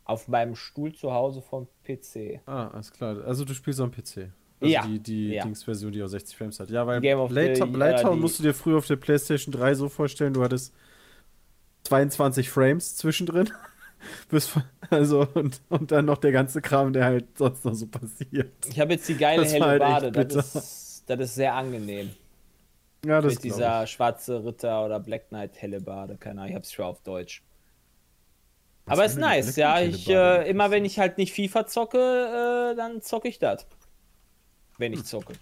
Auf meinem Stuhl zu Hause vom PC. Ah, alles klar. Also du spielst am PC. Also Ja. Die, die Ja. Dings-Version, die auf 60 Frames hat. Ja, weil Blaytown die- musst du dir früher auf der PlayStation 3 so vorstellen, du hattest 22 Frames zwischendrin. Bis, [laughs] also, und, und dann noch der ganze Kram, der halt sonst noch so passiert. Ich habe jetzt die geile Das helle halt Bade. Das ist, das ist sehr angenehm. Ja, das Mit glaub dieser schwarze Ritter oder Black Knight helle Bade. Keine Ahnung, ich hab's schon auf Deutsch. Was Aber ist nice, Black ja. Ich, äh, immer wenn ich halt nicht FIFA zocke, äh, dann zocke ich das. Wenn Hm. ich zocke.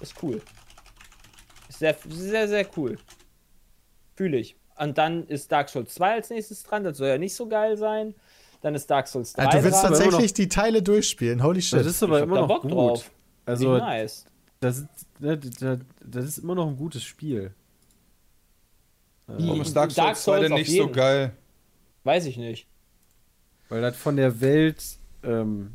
Ist cool. Ist sehr, sehr, sehr cool. Fühle ich. Und dann ist Dark Souls 2 als nächstes dran. Das soll ja nicht so geil sein. Dann ist Dark Souls 3 Ah, du willst dran. tatsächlich die Teile durchspielen. Holy shit. Das ist aber Ich immer noch Bock gut. drauf. Also, Wie nice. das ist, ne, das, das ist immer noch ein gutes Spiel. Warum ist Dark Dark Souls 2 denn nicht so geil? Weiß ich nicht. Weil das von der Welt ähm,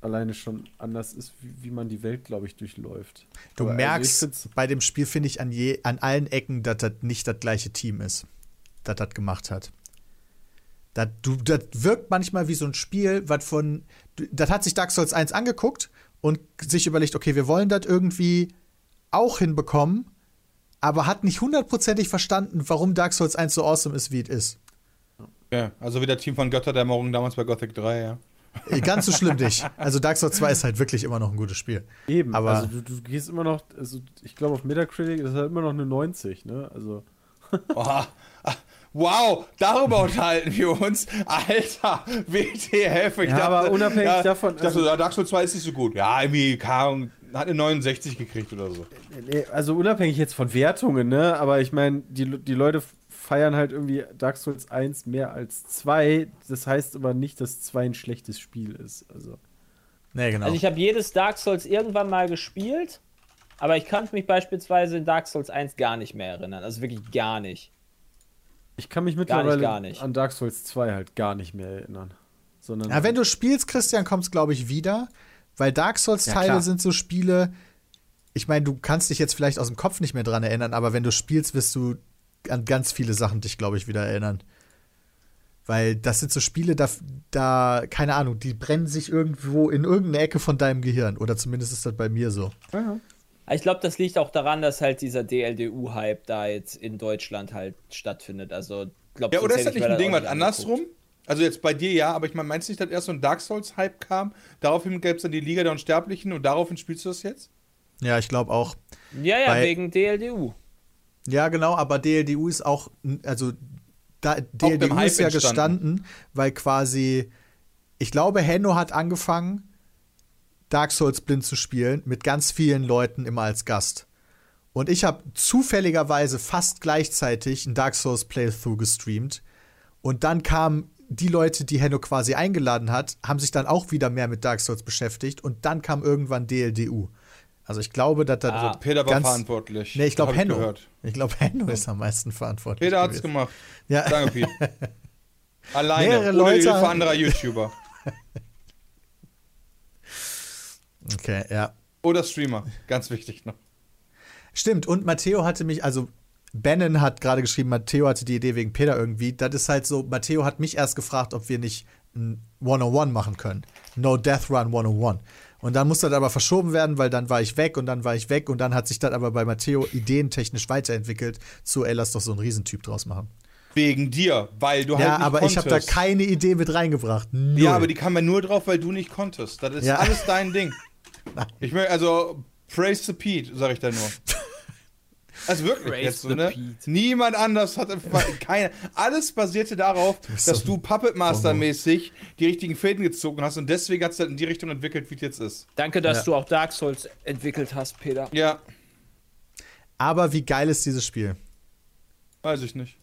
alleine schon anders ist, wie, wie man die Welt, glaube ich, durchläuft. du Aber also merkst find's- bei dem Spiel, finde ich, an, je, an allen Ecken, dass das nicht das gleiche Team ist, das das gemacht hat. Das, du, das wirkt manchmal wie so ein Spiel, was von. Das hat sich Dark Souls 1 angeguckt und sich überlegt, okay, wir wollen das irgendwie auch hinbekommen, aber hat nicht hundertprozentig verstanden, warum Dark Souls 1 so awesome ist, wie es ist. Ja, also wie der Team von Götterdämmerung damals bei Gothic 3, ja. Äh, Ganz so schlimm nicht. Also Dark Souls 2 ist halt wirklich immer noch ein gutes Spiel. Eben, Aber- also du, du gehst immer noch, also ich glaube auf Metacritic ist halt immer noch eine 90, ne? Also [laughs] Oha. Ah, Wow, darüber unterhalten wir uns. Alter, WTF. Ich Ja, aber unabhängig ja, davon, Ich dachte, also- Dark Souls 2 ist nicht so gut. Ja, irgendwie, Ahnung, hat eine 69 gekriegt oder so. Also unabhängig jetzt von Wertungen, ne? Aber ich meine, die, die Leute feiern halt irgendwie Dark Souls 1 mehr als 2. Das heißt aber nicht, dass 2 ein schlechtes Spiel ist. Also. Nee, genau. Also ich habe jedes Dark Souls irgendwann mal gespielt, aber ich kann mich beispielsweise in Dark Souls 1 gar nicht mehr erinnern. Also wirklich gar nicht. Ich kann mich Gar nicht, mittlerweile gar nicht. an Dark Souls 2 halt gar nicht mehr erinnern. Sondern Ja, wenn du spielst, Christian, kommt es, glaube ich, wieder. Weil Dark Ja, Souls-Teile klar. sind so Spiele. Ich meine, du kannst dich jetzt vielleicht aus dem Kopf nicht mehr dran erinnern, aber wenn du spielst, wirst du an ganz viele Sachen dich, glaube ich, wieder erinnern. Weil das sind so Spiele, da, da, keine Ahnung, die brennen sich irgendwo in irgendeine Ecke von deinem Gehirn. Oder zumindest ist das bei mir so. Aber Ich glaube, das liegt auch daran, dass halt dieser DLDU-Hype da jetzt in Deutschland halt stattfindet. Also, glaub, Ja, oder ist das ich nicht ein Ding, was andersrum? Also jetzt bei dir ja, aber ich meine, meinst du nicht, dass erst so ein Dark Souls-Hype kam? Daraufhin gäbe es dann die Liga der Unsterblichen und daraufhin spielst du das jetzt? Ja, ich glaube auch. Ja, ja, Weil- wegen DLDU. Ja, genau, aber DLDU ist auch, also da, DLDU Hype ist ja entstanden. gestanden, weil quasi, ich glaube, Henno hat angefangen, Dark Souls blind zu spielen, mit ganz vielen Leuten immer als Gast. Und ich habe zufälligerweise fast gleichzeitig ein Dark Souls Playthrough gestreamt. Und dann kam die Leute, die Henno quasi eingeladen hat, haben sich dann auch wieder mehr mit Dark Souls beschäftigt und dann kam irgendwann DLDU. Also ich glaube, dass das Ah, Peter war ganz, verantwortlich. Nee, ich glaube Henno. gehört. Ich glaube Henno ist am meisten verantwortlich. Peter hat's gewesen. gemacht. Ja, Danke, Pete. [laughs] Alleine. Mehrere ohne Leute Hilfe anderer YouTuber. [laughs] okay, ja. Oder Streamer. Ganz wichtig noch. Stimmt, und Matteo hatte mich, also Bannon hat gerade geschrieben, Matteo hatte die Idee wegen Peter irgendwie. Das ist halt so, Matteo hat mich erst gefragt, ob wir nicht ein 101 machen können. No Death Run 101. Und dann musste das aber verschoben werden, weil dann war ich weg und dann war ich weg und dann hat sich das aber bei Matteo ideentechnisch weiterentwickelt zu, ey, lass doch so einen Riesentyp draus machen. Wegen dir, weil du halt ja, nicht aber konntest. ich habe da keine Idee mit reingebracht. Null. Ja, aber die kam ja nur drauf, weil du nicht konntest. Das ist Ja. alles dein Ding. [laughs] Ich möchte, also, praise the Pete, sag ich da nur. [laughs] Also wirklich Praise jetzt so, ne? Pete. Niemand anders hat keine. Alles basierte darauf, bist dass so du Puppet Master mäßig die richtigen Fäden gezogen hast und deswegen hat es halt in die Richtung entwickelt, wie es jetzt ist. Danke, dass Ja. du auch Dark Souls entwickelt hast, Peter. Ja, aber wie geil ist dieses Spiel? weiß ich nicht.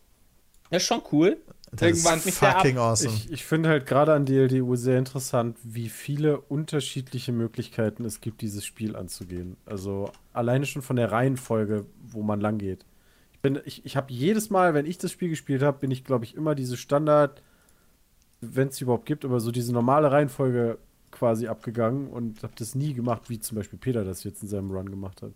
Das ist schon cool. Das Irgendwann ist fucking awesome. Ich, ich finde halt gerade an DLDU sehr interessant, wie viele unterschiedliche Möglichkeiten es gibt, dieses Spiel anzugehen. Also alleine schon von der Reihenfolge, wo man lang geht. Ich, bin- ich, ich habe jedes Mal, wenn ich das Spiel gespielt habe, bin ich, glaube ich, immer diese Standard, wenn es überhaupt gibt, aber so diese normale Reihenfolge quasi abgegangen und habe das nie gemacht, wie zum Beispiel Peter das jetzt in seinem Run gemacht hat.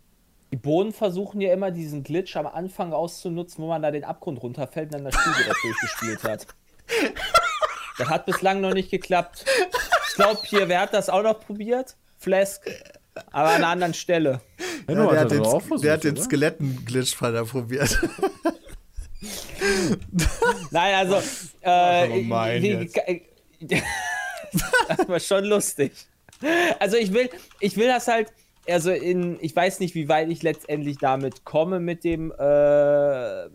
Die Bohnen versuchen ja immer diesen Glitch am Anfang auszunutzen, wo man da den Abgrund runterfällt und dann das Spiel wieder [laughs] durchgespielt hat. Das hat bislang noch nicht geklappt. Ich glaube, hier, wer hat das auch noch probiert? Flask. Aber an einer anderen Stelle. Ja, der, hat den, versucht, der hat den oder? Skeletten-Glitch-Fall probiert. [laughs] Nein, also. Äh, gemein die- jetzt. [laughs] das war schon lustig. Also ich will, ich will das halt, also in, ich weiß nicht, wie weit ich letztendlich damit komme mit dem, äh,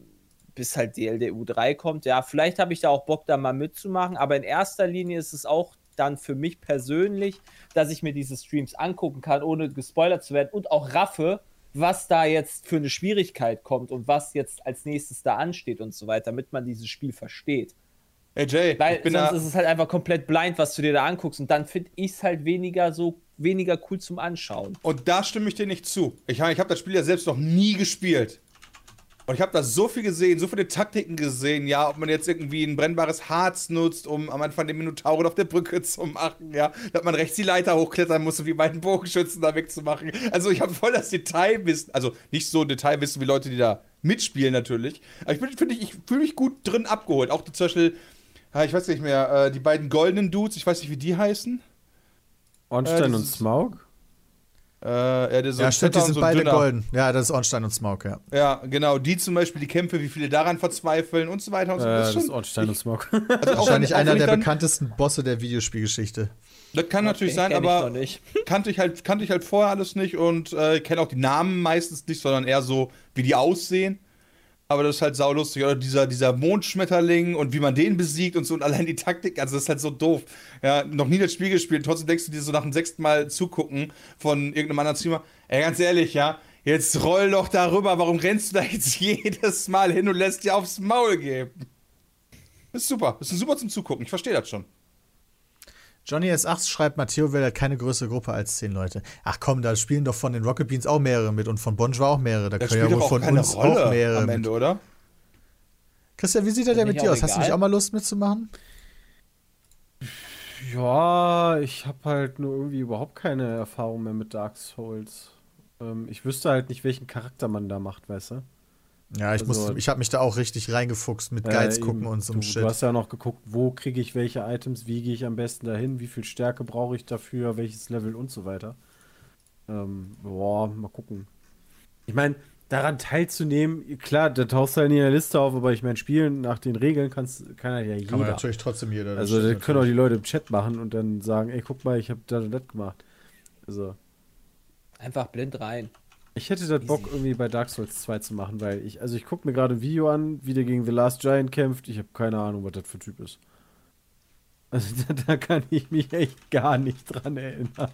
bis halt DLDU 3 kommt. Ja, vielleicht habe ich da auch Bock, da mal mitzumachen, aber in erster Linie ist es auch dann für mich persönlich, dass ich mir diese Streams angucken kann, ohne gespoilert zu werden und auch raffe, was da jetzt für eine Schwierigkeit kommt und was jetzt als nächstes da ansteht und so weiter, damit man dieses Spiel versteht. Ey Jay, Weil ich bin sonst da, ist es halt einfach komplett blind, was du dir da anguckst. Und dann finde ich es halt weniger so, weniger cool zum Anschauen. Und da stimme ich dir nicht zu. Ich, ich habe das Spiel ja selbst noch nie gespielt. Und ich habe da so viel gesehen, so viele Taktiken gesehen, ja, ob man jetzt irgendwie ein brennbares Harz nutzt, um am Anfang den Minotauren auf der Brücke [laughs] zu machen, ja, dass man rechts die Leiter hochklettern muss, um die beiden Bogenschützen da wegzumachen. Also ich habe voll das Detailwissen, also nicht so Detailwissen wie Leute, die da mitspielen natürlich, aber ich finde, ich, ich fühle mich gut drin abgeholt. Auch zum Beispiel, ich weiß nicht mehr, äh, die beiden goldenen Dudes, ich weiß nicht, wie die heißen. Ornstein Äh, und das ist- Smaug? Äh, ja, der so ja, ein stimmt, die sind so beide dünner. golden. Ja, das ist Ornstein und Smoke, ja. Ja, genau, die zum Beispiel, die Kämpfe, wie viele daran verzweifeln und so weiter und Äh, so. das schon- ist Ornstein und Smaug. also auch Wahrscheinlich auch einer ich der dann, bekanntesten Bosse der Videospielgeschichte. Das kann natürlich Den sein, ich aber nicht. [laughs] kannte ich halt kannte ich halt vorher alles nicht und äh, kenne auch die Namen meistens nicht, sondern eher so, wie die aussehen. Aber das ist halt saulustig. Oder dieser, dieser Mondschmetterling und wie man den besiegt und so und allein die Taktik, also das ist halt so doof. Ja, noch nie das Spiel gespielt, trotzdem denkst du dir so nach dem sechsten Mal zugucken von irgendeinem anderen Streamer, ey, ganz ehrlich, ja, jetzt roll doch darüber, warum rennst du da jetzt [laughs] jedes Mal hin und lässt dir aufs Maul geben? Ist super, ist super zum Zugucken, ich verstehe das schon. Johnny S8 schreibt, Matteo will halt keine größere Gruppe als zehn Leute. Ach komm, da spielen doch von den Rocket Beans auch mehrere mit und von Bonjour auch mehrere. Da Das können ja wohl von keine uns Rolle auch mehrere am mit. Ende, oder? Christian, wie sieht das denn mit dir aus? Hast du egal? nicht auch mal Lust mitzumachen? Ja, ich habe halt nur irgendwie überhaupt keine Erfahrung mehr mit Dark Souls. Ähm, ich wüsste halt nicht, welchen Charakter man da macht, weißt du? Ja, ich Also- muss, ich habe mich da auch richtig reingefuchst mit Guides Äh, gucken eben. und so du, einem Shit. Du hast ja noch geguckt, wo kriege ich welche Items, wie gehe ich am besten dahin, wie viel Stärke brauche ich dafür, welches Level und so weiter. Ähm, boah, mal gucken. Ich meine, daran teilzunehmen, klar, da tauchst du halt in der Liste auf, aber ich meine, spielen nach den Regeln kannst, kann halt ja jeder. Kann natürlich trotzdem jeder. das also, das können auch die. Leute im Chat machen und dann sagen, ey, guck mal, ich habe das und das gemacht. Also, Einfach blind rein. Ich hätte das Bock, irgendwie bei Dark [laughs] Souls 2 zu machen, weil ich, also ich gucke mir gerade ein Video an, wie der gegen The Last Giant kämpft. Ich habe keine Ahnung, was das für ein Typ ist. Also [laughs] da, da kann ich mich echt gar nicht dran erinnern.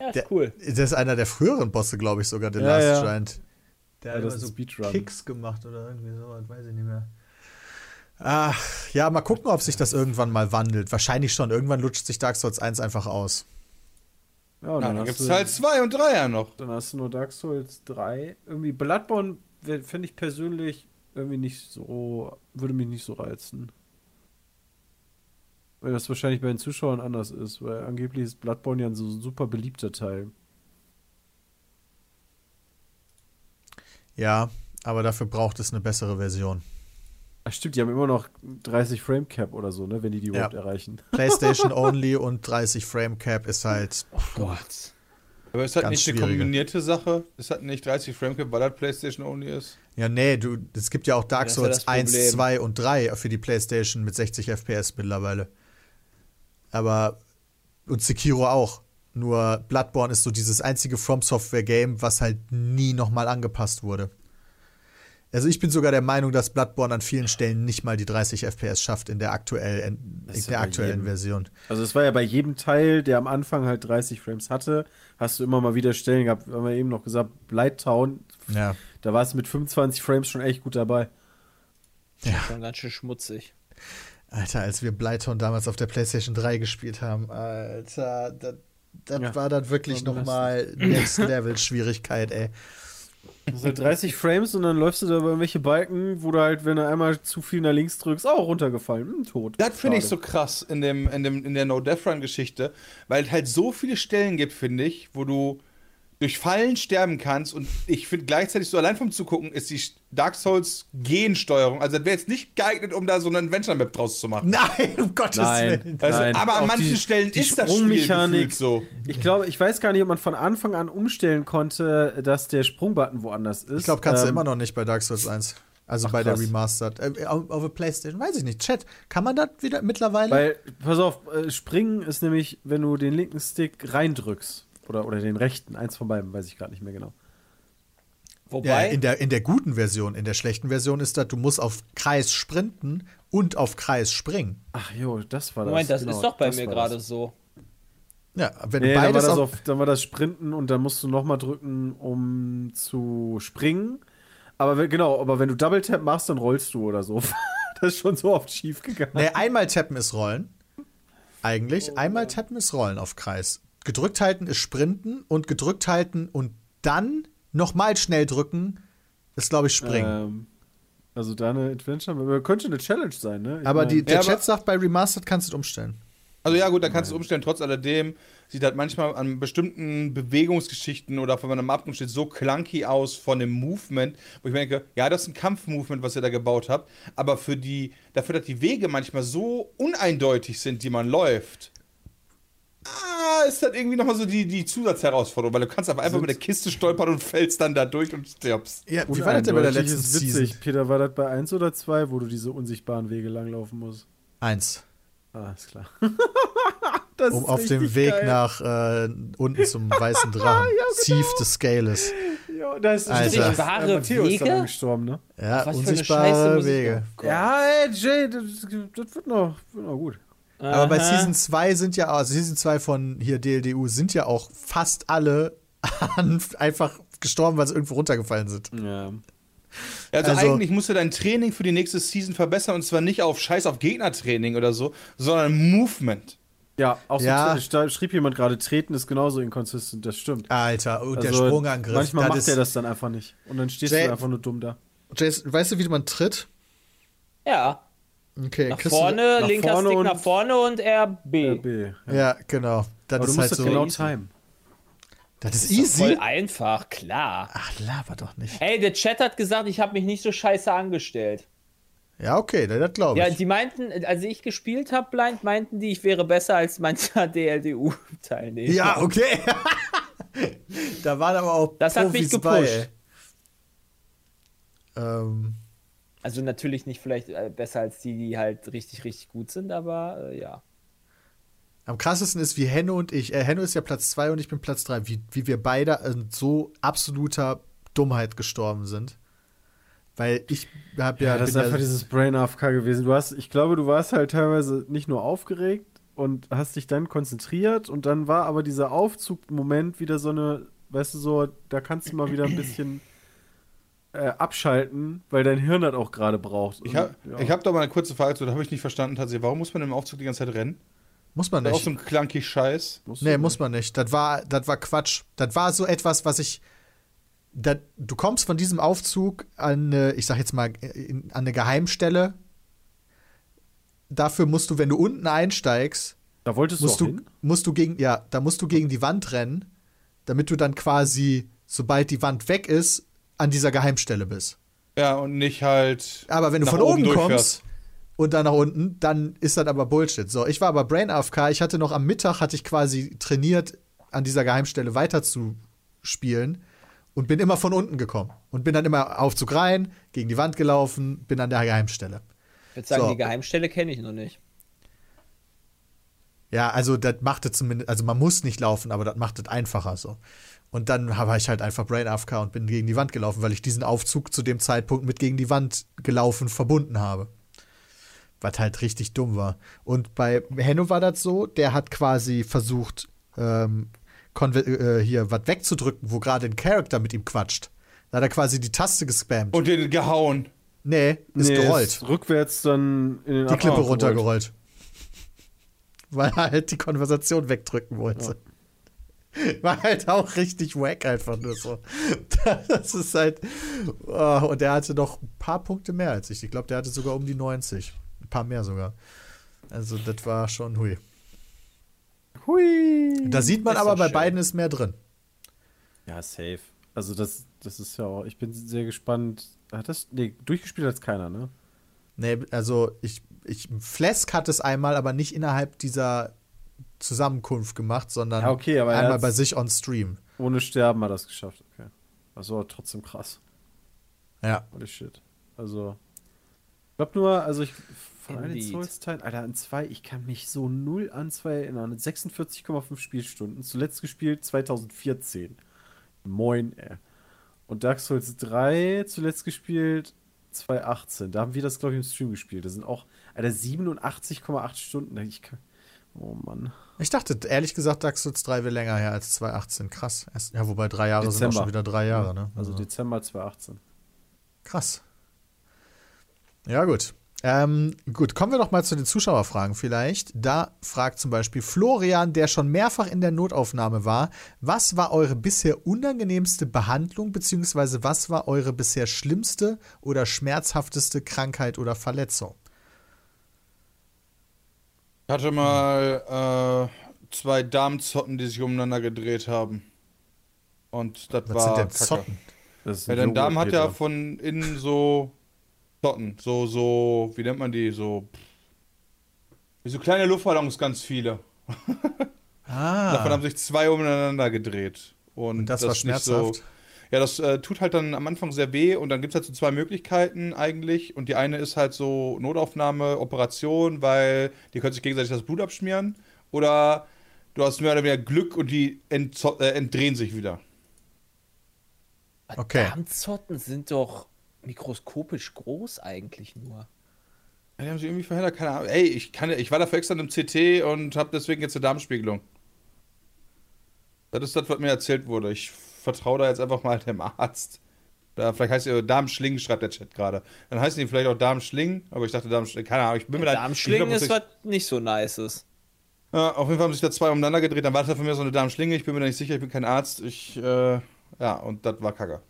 Ja, ist Der- cool. Das ist einer der früheren Bosse, glaube ich, sogar, der Ja, Last ja. Giant. Der Ja, hat das so Speedrun. Kicks gemacht oder irgendwie so, weiß ich nicht mehr. Ach, ja, mal gucken, ob sich das irgendwann mal wandelt. Wahrscheinlich schon. Irgendwann lutscht sich Dark Souls 1 einfach aus. Ja, dann, dann gibt es Teil 2 und 3 ja noch. dann hast du nur Dark Souls 3. Irgendwie Bloodborne finde ich persönlich irgendwie nicht so, würde mich nicht so reizen. Weil das wahrscheinlich bei den Zuschauern anders ist, weil angeblich ist Bloodborne ja ein so super beliebter Teil. Ja, aber dafür braucht es eine bessere Version. Ach stimmt, die haben immer noch 30 Frame Cap oder so, ne, wenn die die Ja. überhaupt erreichen. [laughs] PlayStation Only und 30 Frame Cap ist halt. Gott. Aber ist Ganz nicht eine kombinierte Sache? Ist das nicht 30 Framecap, weil das PlayStation only ist? Ja, nee, du, es gibt ja auch Dark ja Souls das 1, Problem. 2 und 3 für die PlayStation mit 60 FPS mittlerweile. Aber. Und Sekiro auch. Nur Bloodborne ist so dieses einzige From Software Game, was halt nie nochmal angepasst wurde. Also ich bin sogar der Meinung, dass Bloodborne an vielen Stellen nicht mal die 30 FPS schafft in der, aktuell, in Das ist der aktuellen jedem. Version. Also es war ja bei jedem Teil, der am Anfang halt 30 Frames hatte, hast du immer mal wieder Stellen gehabt, haben wir eben noch gesagt, Blighttown, Ja. da war es mit 25 Frames schon echt gut dabei. Schon ganz schön schmutzig. Alter, als wir Blyton damals auf der PlayStation 3 gespielt haben, Alter, das, das Ja, war dann wirklich nochmal Next Level Schwierigkeit, ey. Das sind halt 30 Frames und dann läufst du da über irgendwelche Balken, wo du halt, wenn du einmal zu viel nach links drückst, auch runtergefallen, hm, tot. Das finde ich so krass in, dem, in, dem, in der No-Death-Run-Geschichte, weil es halt so viele Stellen gibt, finde ich, wo du durch Fallen sterben kannst und ich finde gleichzeitig so allein vom Zugucken ist die Dark Souls Gensteuerung, also das wäre jetzt nicht geeignet, um da so eine Adventure-Map draus zu machen. Nein, um Gottes Nein. Willen. Also, Nein, aber an auch manchen die- Stellen die ist das Spiel Sprungmechanik. so. Ich glaube, ich weiß gar nicht, ob man von Anfang an umstellen konnte, dass der Sprungbutton woanders ist. Ich glaube, kannst du Ähm, immer noch nicht bei Dark Souls 1. Also Ach, bei der krass. Remastered. Äh, auf, auf der PlayStation, weiß ich nicht. Chat, kann man das wieder mittlerweile? Weil, pass auf, äh, springen ist nämlich, wenn du den linken Stick reindrückst. Oder, oder den rechten, eins von beiden, weiß ich gerade nicht mehr genau. ja, Wobei, in der, in der guten Version, in der schlechten Version ist das, du musst auf Kreis sprinten und auf Kreis springen. Ach jo, das war das. Moment, das genau, ist doch bei mir gerade so. Ja, wenn Nee, du dann war, beides das auf, dann war das Sprinten und dann musst du nochmal drücken, um zu springen. Aber wenn, genau, aber wenn du Double Tap machst, dann rollst du oder so. [laughs] das ist schon so oft schief gegangen. Nee, einmal tappen ist Rollen. Eigentlich. einmal tappen ist Rollen auf Kreis. Gedrückt halten ist Sprinten und gedrückt halten und dann nochmal schnell drücken ist, glaube ich, Springen. Ähm, also da eine Adventure, aber könnte eine Challenge sein, ne? Ich aber die, der Ja, aber- Chat sagt, bei Remastered kannst du es umstellen. Also ja gut, da kannst du es umstellen. Trotz alledem sieht halt manchmal an bestimmten Bewegungsgeschichten oder wenn man am Abgrund steht, so clunky aus von dem Movement, wo ich mir denke, ja, das ist ein Kampfmovement, was ihr da gebaut habt, aber für die, dafür, dass die Wege manchmal so uneindeutig sind, die man läuft, ah, ist das irgendwie nochmal so die, die Zusatzherausforderung, weil du kannst aber einfach mit der Kiste stolpern und fällst dann da durch und stirbst. Ja, wie war das denn bei der letzten ist witzig. Season? Peter, war das bei 1 oder 2, wo du diese unsichtbaren Wege langlaufen musst? Eins. Ah, ist klar. [laughs] das Um ist auf dem Weg geil. nach äh, unten zum weißen [laughs] Drachen. Thief des Scales. Ja, da ist Alter. stimmt, Unsichtbare äh, Matthäus Wege? gestorben, ne? Ja, Was für eine Scheiße unsichtbare Wege. Ja, ey, Jay, das, das wird, noch, wird noch gut. Aber bei. Season 2 sind ja, also Season 2 von hier DLDU sind ja auch fast alle [laughs] einfach gestorben, weil sie irgendwo runtergefallen sind. Ja. Also, Also- eigentlich musst du dein Training für die nächste Season verbessern und zwar nicht auf Scheiß auf Gegnertraining oder so, sondern Movement. Ja, auch so Ja. da schrieb jemand gerade, treten ist genauso inconsistent, das stimmt. Alter, und der Also, Sprungangriff. Manchmal macht er das dann einfach nicht. Und dann stehst Jay- du einfach nur dumm da. Jason, weißt du, wie man tritt? Ja, Okay, nach du- vorne, nach linker vorne Stick und- nach vorne und RB. B. Ja. Ja, genau. Das Aber du ist musst halt das so. genau easy. timen. das ist Ist doch Voll easy. einfach, klar. Ach, laber doch nicht. Hey, der Chat hat gesagt, ich habe mich nicht so scheiße angestellt. Ja, okay, das glaube Ja, ich. die meinten, als ich gespielt habe, blind, meinten die, ich wäre besser als mancher [laughs] DLDU-Teilnehmer. Ja, okay. [laughs] da waren aber auch Das hat mich Profis bei. gepusht. ey. Ähm, Also natürlich nicht vielleicht äh, besser als die, die halt richtig, richtig gut sind, aber äh, ja. am krassesten ist, wie Henno und ich, äh, Henno ist ja Platz 2 und ich bin Platz 3, wie, wie wir beide in so absoluter Dummheit gestorben sind. Weil ich habe ja, Ja, das ist einfach ja dieses Brain AFK gewesen. Du hast, ich glaube, du warst halt teilweise nicht nur aufgeregt und hast dich dann konzentriert und dann war aber dieser Aufzugmoment wieder so eine, weißt du, so, da kannst du mal wieder ein bisschen [clears throat] äh, abschalten, weil dein Hirn das auch gerade braucht. Ich habe ja. ich hab da mal eine kurze Frage zu, da habe ich nicht verstanden tatsächlich. Warum muss man im Aufzug die ganze Zeit rennen? Muss man ist auch nicht. so ein clunky Scheiß. Musst Nee, muss nicht. man nicht. Das war, das war Quatsch. Das war so etwas, was ich. Das, du kommst von diesem Aufzug an, eine, ich sag jetzt mal, in, an eine Geheimstelle. Dafür musst du, wenn du unten einsteigst, Da wolltest musst du du, auch hin? musst du gegen, ja, da musst du gegen die Wand rennen, damit du dann quasi, sobald die Wand weg ist, an dieser Geheimstelle bist. Ja, und nicht halt. Aber wenn du nach von oben durchfährst. kommst und dann nach unten, dann ist das aber Bullshit. So, ich war aber Brain AFK. Ich hatte noch am Mittag, hatte ich quasi trainiert, an dieser Geheimstelle weiter zu spielen und bin immer von unten gekommen. Und bin dann immer Aufzug rein, gegen die Wand gelaufen, bin an der Geheimstelle. Ich würde sagen, So. die Geheimstelle kenne ich noch nicht. Ja, also das macht es zumindest, also man muss nicht laufen, aber das macht es einfacher so. Und dann war ich halt einfach Brain AFK und bin gegen die Wand gelaufen, weil ich diesen Aufzug zu dem Zeitpunkt mit gegen die Wand gelaufen verbunden habe. Was halt richtig dumm war. Und bei Henno war das so, der hat quasi versucht, ähm, äh, hier was wegzudrücken, wo gerade ein Charakter mit ihm quatscht. Da hat er quasi die Taste gespammt. Und den gehauen. nee, ist Nee, gerollt. Ist rückwärts dann in den die Klippe runtergerollt. Weil er halt die Konversation wegdrücken wollte. [laughs] War halt auch richtig wack einfach nur so. [laughs] Das ist halt. oh, und der hatte noch ein paar Punkte mehr als ich. Ich glaube, der hatte sogar um die 90. Ein paar mehr sogar. Also, das war schon hui. Hui. Da sieht man aber, bei schön. beiden ist mehr drin. Ja, safe. Also das, das ist ja auch, ich bin sehr gespannt. Hat das, nee, durchgespielt hat keiner, ne? Nee, also ich, ich, Flesk hat es einmal, aber nicht innerhalb dieser Zusammenkunft gemacht, sondern Ja, okay, aber einmal bei sich on Stream. Ohne Sterben hat er es geschafft, okay. Das war trotzdem krass. Ja. Holy shit. Also, ich glaube nur, also ich, von. Souls-Teilen, Alter, an zwei, ich kann mich so null an zwei erinnern. 46,5 Spielstunden, zuletzt gespielt 2014. Moin, ey. Und Dark Souls 3 zuletzt gespielt 2018. Da haben wir das, glaube ich, im Stream gespielt. Das sind auch, Alter, 87,8 Stunden. Ich kann, oh Mann. Ich dachte, ehrlich gesagt, Dark Souls 3 wäre länger her als 2018. Krass. Erst, ja, wobei drei Jahre sind Dezember. auch schon wieder drei Jahre, ne? Also Dezember 2018. krass. Ja, gut. Ähm, gut, kommen wir doch mal zu den Zuschauerfragen vielleicht. Da fragt zum Beispiel Florian, der schon mehrfach in der Notaufnahme war, was war eure bisher unangenehmste Behandlung, beziehungsweise was war eure bisher schlimmste oder schmerzhafteste Krankheit oder Verletzung? Ich hatte mal äh, zwei Darmzotten, die sich umeinander gedreht haben. Und das Was war sind denn Kacke. Zotten? Das ist Ja, ein dein Darm hat ja von innen so Zotten. So, so, wie nennt man die? So. Wie so kleine Luftballons, ganz viele. [laughs] Davon haben Ah, sich zwei umeinander gedreht. Und, und das, war ist nicht schmerzhaft. So, ja, das äh, tut halt dann am Anfang sehr weh und dann gibt es halt so zwei Möglichkeiten eigentlich. Und die eine ist halt so Notaufnahme, Operation, weil die können sich gegenseitig das Blut abschmieren. Oder du hast mehr oder weniger Glück und die äh, entdrehen sich wieder. Okay. Darmzotten sind doch mikroskopisch groß eigentlich nur. Ja, die haben sich irgendwie verhindert, keine Ahnung. Ey, ich, kann, ich war dafür extra in einem CT und habe deswegen jetzt eine Darmspiegelung. Das ist das, was mir erzählt wurde. Ich vertraue da jetzt einfach mal dem Arzt. Oder vielleicht heißt die Darmschlingen, schreibt der Chat gerade. Dann heißen die vielleicht auch Darmschlingen, aber ich dachte Darmschlingen, keine Ahnung. Ich bin mir da Darmschlingen ist was nicht so nices. Ja, auf jeden Fall haben sich da zwei umeinander gedreht. Dann war das von mir so eine Darmschlinge. Ich bin mir da nicht sicher, ich bin kein Arzt. Ich, äh, ja, und das war kacke.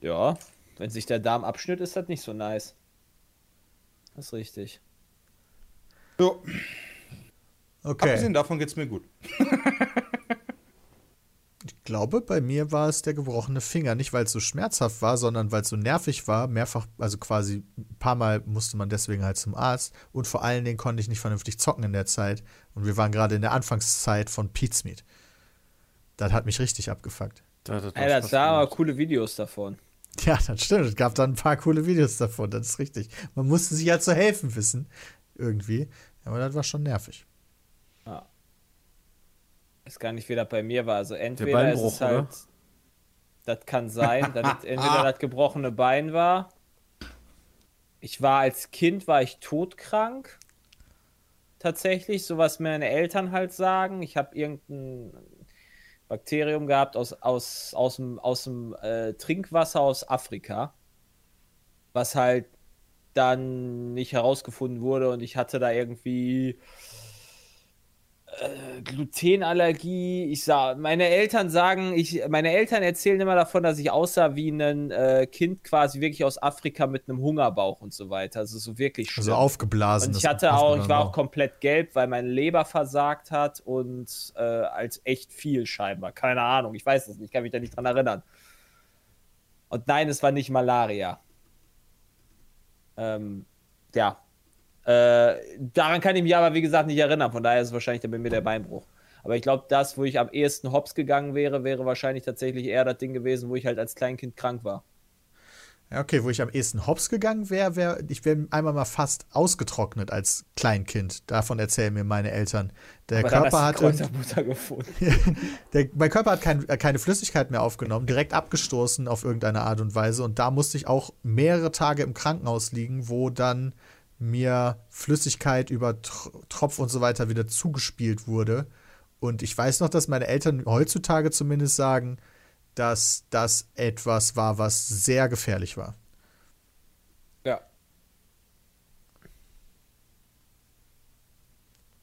Ja, wenn sich der Darm abschnitt, ist das nicht so nice. Das ist richtig. So, Okay. abgesehen davon geht's mir gut. [laughs] Ich glaube, bei mir war es der gebrochene Finger. Nicht, weil es so schmerzhaft war, sondern weil es so nervig war. Mehrfach, also quasi ein paar Mal musste man deswegen halt zum Arzt. Und vor allen Dingen konnte ich nicht vernünftig zocken in der Zeit. Und wir waren gerade in der Anfangszeit von Pete's Meat. Das hat mich richtig abgefuckt. Da hat das Ey, das da aber coole Videos davon. Ja, das stimmt. Es gab dann ein paar coole Videos davon. Das ist richtig. Man musste sich ja zu helfen wissen. Irgendwie. Aber das war schon nervig. Ist gar nicht, wie das bei mir war. Also entweder ist es halt. oder? Das kann sein, [laughs] dass entweder das gebrochene Bein war. Ich war als Kind, war ich todkrank. Tatsächlich, so was meine Eltern halt sagen. Ich habe irgendein Bakterium gehabt aus, aus, aus dem, aus dem äh, Trinkwasser aus Afrika, was halt dann nicht herausgefunden wurde und ich hatte da irgendwie äh, Glutenallergie. Ich sah, meine Eltern sagen, ich, meine Eltern erzählen immer davon, dass ich aussah wie ein äh, Kind quasi wirklich aus Afrika mit einem Hungerbauch und so weiter. Also so wirklich schlimm. Also aufgeblasen. Und ich hatte auch, ich war auch komplett gelb, weil meine Leber versagt hat und äh, als echt viel scheinbar. Keine Ahnung, ich weiß es nicht, ich kann mich da nicht dran erinnern. Und nein, es war nicht Malaria. Ähm, ja. Äh, daran kann ich mich aber, wie gesagt, nicht erinnern. Von daher ist es wahrscheinlich dann bei mir der Beinbruch. Aber ich glaube, das, wo ich am ehesten hops gegangen wäre, wäre wahrscheinlich tatsächlich eher das Ding gewesen, wo ich halt als Kleinkind krank war. Ja, okay, wo ich am ehesten hops gegangen wäre, wäre, ich wäre einmal mal fast ausgetrocknet als Kleinkind. Davon erzählen mir meine Eltern. Der Aber Körper hat [laughs] der, mein Körper hat kein, keine Flüssigkeit mehr aufgenommen, direkt abgestoßen auf irgendeine Art und Weise. Und da musste ich auch mehrere Tage im Krankenhaus liegen, wo dann mir Flüssigkeit über Tr- Tropf und so weiter wieder zugespielt wurde. Und ich weiß noch, dass meine Eltern heutzutage zumindest sagen, dass das etwas war, was sehr gefährlich war.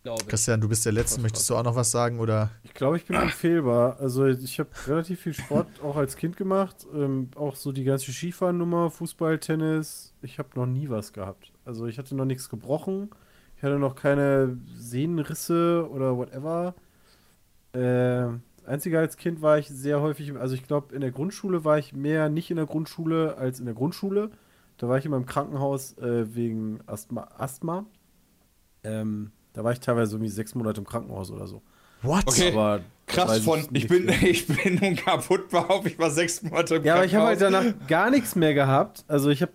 Glaube ich. Christian, du bist der Letzte. Möchtest du auch noch was sagen? Oder? Ich glaube, ich bin unfehlbar. Also ich habe relativ viel Sport [laughs] auch als Kind gemacht. Ähm, auch so die ganze Skifahrennummer, Fußball, Tennis. Ich habe noch nie was gehabt. Also ich hatte noch nichts gebrochen. Ich hatte noch keine Sehnenrisse oder whatever. Äh, Einzige als Kind war ich sehr häufig, also ich glaube, in der Grundschule war ich mehr nicht in der Grundschule als in der Grundschule. Da war ich immer im Krankenhaus äh, wegen Asthma. Asthma. Ähm, da war ich teilweise irgendwie sechs Monate im Krankenhaus oder so. What? Okay. Aber Krass von, ich bin, mehr. ich bin nun kaputt [laughs] auf, ich war sechs Monate im Ja, aber ich habe halt Krankenhaus. danach gar nichts mehr gehabt. Also ich habe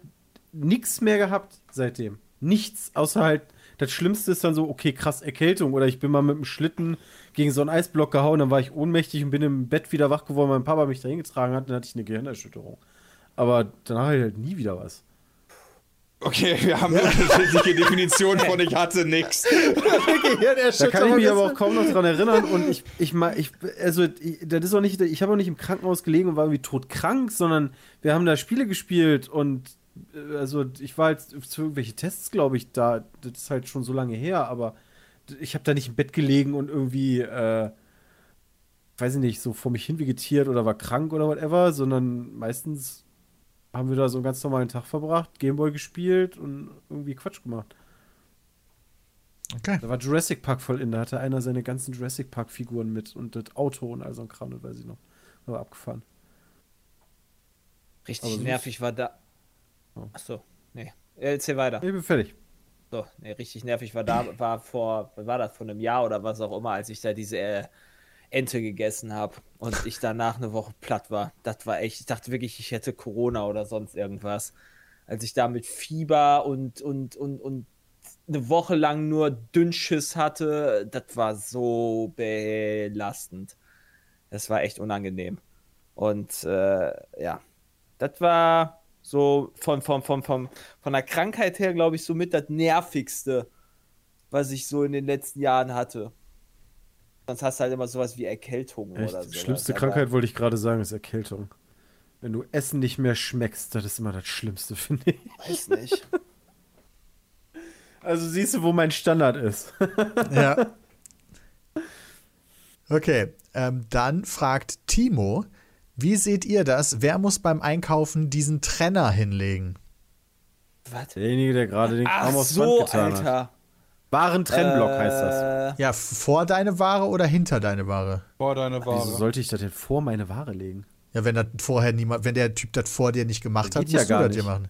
nichts mehr gehabt seitdem. Nichts, außer halt, das Schlimmste ist dann so, okay, krass, Erkältung. Oder ich bin mal mit dem Schlitten gegen so einen Eisblock gehauen, dann war ich ohnmächtig und bin im Bett wieder wach geworden, weil mein Papa mich dahin getragen hat, dann hatte ich eine Gehirnerschütterung. Aber danach hatte ich halt nie wieder was. Okay, wir haben eine unterschiedliche Definition von ich hatte nix. [laughs] Da kann ich mich aber auch kaum noch dran erinnern und ich, ich, ich also, ich, das ist auch nicht, ich habe auch nicht im Krankenhaus gelegen und war irgendwie todkrank, sondern wir haben da Spiele gespielt und äh, also ich war jetzt zu irgendwelche Tests, glaube ich, da, das ist halt schon so lange her, aber ich habe da nicht im Bett gelegen und irgendwie, äh, weiß ich nicht, so vor mich hin vegetiert oder war krank oder whatever, sondern meistens haben wir da so einen ganz normalen Tag verbracht, Gameboy gespielt und irgendwie Quatsch gemacht. Okay. Da war Jurassic Park voll in, da hatte einer seine ganzen Jurassic Park Figuren mit und das Auto und all so ein Kram, das weiß ich noch. Da war abgefahren. Richtig Aber nervig war da. Oh. Achso, nee. Erzähl weiter. Ich bin fertig. So, nee, richtig nervig war da, war vor, was war das, vor einem Jahr oder was auch immer, als ich da diese äh, Ente gegessen habe und ich danach eine Woche platt war. Das war echt, ich dachte wirklich, ich hätte Corona oder sonst irgendwas. Als ich da mit Fieber und, und, und, und eine Woche lang nur Dünnschiss hatte, das war so belastend. Das war echt unangenehm. Und äh, ja, das war so von, von, von, von, von der Krankheit her, glaube ich, somit das nervigste, was ich so in den letzten Jahren hatte. Sonst hast du halt immer sowas wie Erkältung Echt, oder so. schlimmste Krankheit wollte ich gerade sagen, ist Erkältung. Wenn du Essen nicht mehr schmeckst, das ist immer das Schlimmste, [laughs] finde ich. Weiß nicht. [laughs] Also siehst du, wo mein Standard ist. [laughs] Ja. Okay, ähm, dann fragt Timo, wie seht ihr das? Wer muss beim Einkaufen diesen Trenner hinlegen? Was? Derjenige, der gerade den Ach Arm aufs so, Band getan hat. Warentrennblock heißt das. Äh, Ja, vor deine Ware oder hinter deine Ware? Boah, deine Wieso Ware. sollte ich das denn vor meine Ware legen? Ja, wenn das vorher niemand, wenn der Typ das vor dir nicht gemacht Das hat, geht ja musst du das dir machen.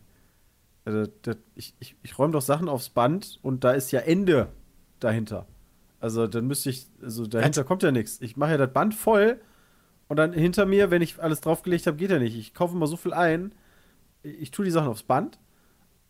Also, das, ich, ich, ich räume doch Sachen aufs Band und da ist ja Ende dahinter. Also dann müsste ich, also dahinter kommt ja nichts. Ich mache ja das Band voll und dann hinter mir, wenn ich alles draufgelegt habe, geht ja nicht. Ich kaufe immer so viel ein. Ich, ich tue die Sachen aufs Band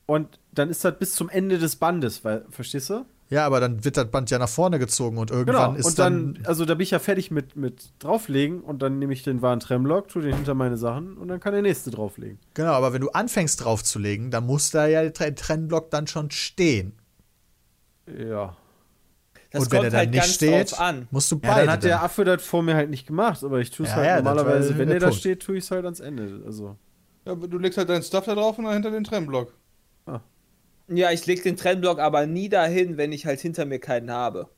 und dann ist das bis zum Ende des Bandes, weil, verstehst du? Ja, aber dann wird das Band ja nach vorne gezogen und irgendwann Genau. ist Und dann, dann, also da bin ich ja fertig mit, mit drauflegen und dann nehme ich den Warentrennblock, tue den hinter meine Sachen und dann kann der nächste drauflegen. Genau, aber wenn du anfängst draufzulegen, dann muss da ja der Tre- Trennblock dann schon stehen. Ja. Das und wenn kommt er dann halt nicht ganz steht, musst du Ja, beide. dann hat der dann. Affe das vor mir halt nicht gemacht, aber ich tue es Ja, halt ja, normalerweise, wenn der der da steht, tue ich es halt ans Ende. Also. Ja, aber du legst halt deinen Stuff da drauf und dann hinter den Trennblock. Ja, ich leg den Trennblock aber nie dahin, wenn ich halt hinter mir keinen habe.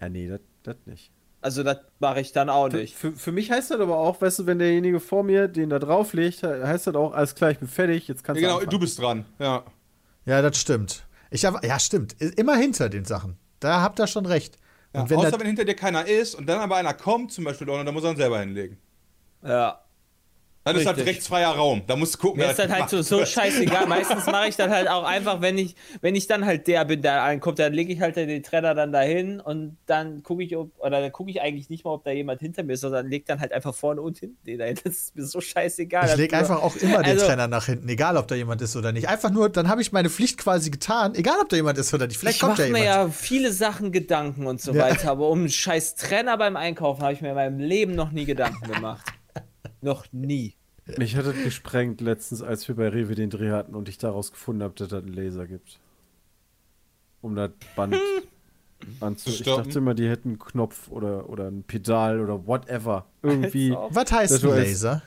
Ja, nee, das das nicht. Also das mache ich dann auch nicht. für, für mich heißt das aber auch, weißt du, wenn derjenige vor mir den da drauflegt, he- heißt das auch, alles klar, ich bin fertig, jetzt Ja, kannst genau, anfangen. du bist dran. Ja. Ja, das stimmt. Ich hab, ja, stimmt. Immer hinter den Sachen. Da habt ihr schon recht. ja Und wenn außer wenn hinter dir keiner ist und dann aber einer kommt, zum Beispiel, dann muss er ihn selber hinlegen. Ja. Dann ist halt rechtsfreier Raum. Da musst du gucken, Mir ist das halt so, macht. so [laughs] scheißegal. Meistens mache ich das halt auch einfach, wenn ich, wenn ich dann halt der bin, der ankommt, dann lege ich halt den Trenner dann dahin und dann gucke ich, ob, oder dann gucke ich eigentlich nicht mal, ob da jemand hinter mir ist, sondern leg dann halt einfach vorne und hinten den dahin. Das ist mir so scheißegal. ich lege einfach auch immer den Also- Trenner nach hinten, egal ob da jemand ist oder nicht. Einfach nur, dann habe ich meine Pflicht quasi getan, egal ob da jemand ist oder nicht. Vielleicht ich kommt ja mache mir jemand. ja viele Sachen Gedanken und so Ja. weiter, aber um einen scheiß Trenner beim Einkaufen habe ich mir in meinem Leben noch nie Gedanken gemacht. [laughs] noch nie. Mich hat das gesprengt letztens, als wir bei Rewe den Dreh hatten und ich daraus gefunden habe, dass das einen Laser gibt. Um das Band [laughs] anzu... Ich dachte immer, die hätten einen Knopf oder, oder ein Pedal oder whatever. Irgendwie. Was heißt Das ein Laser?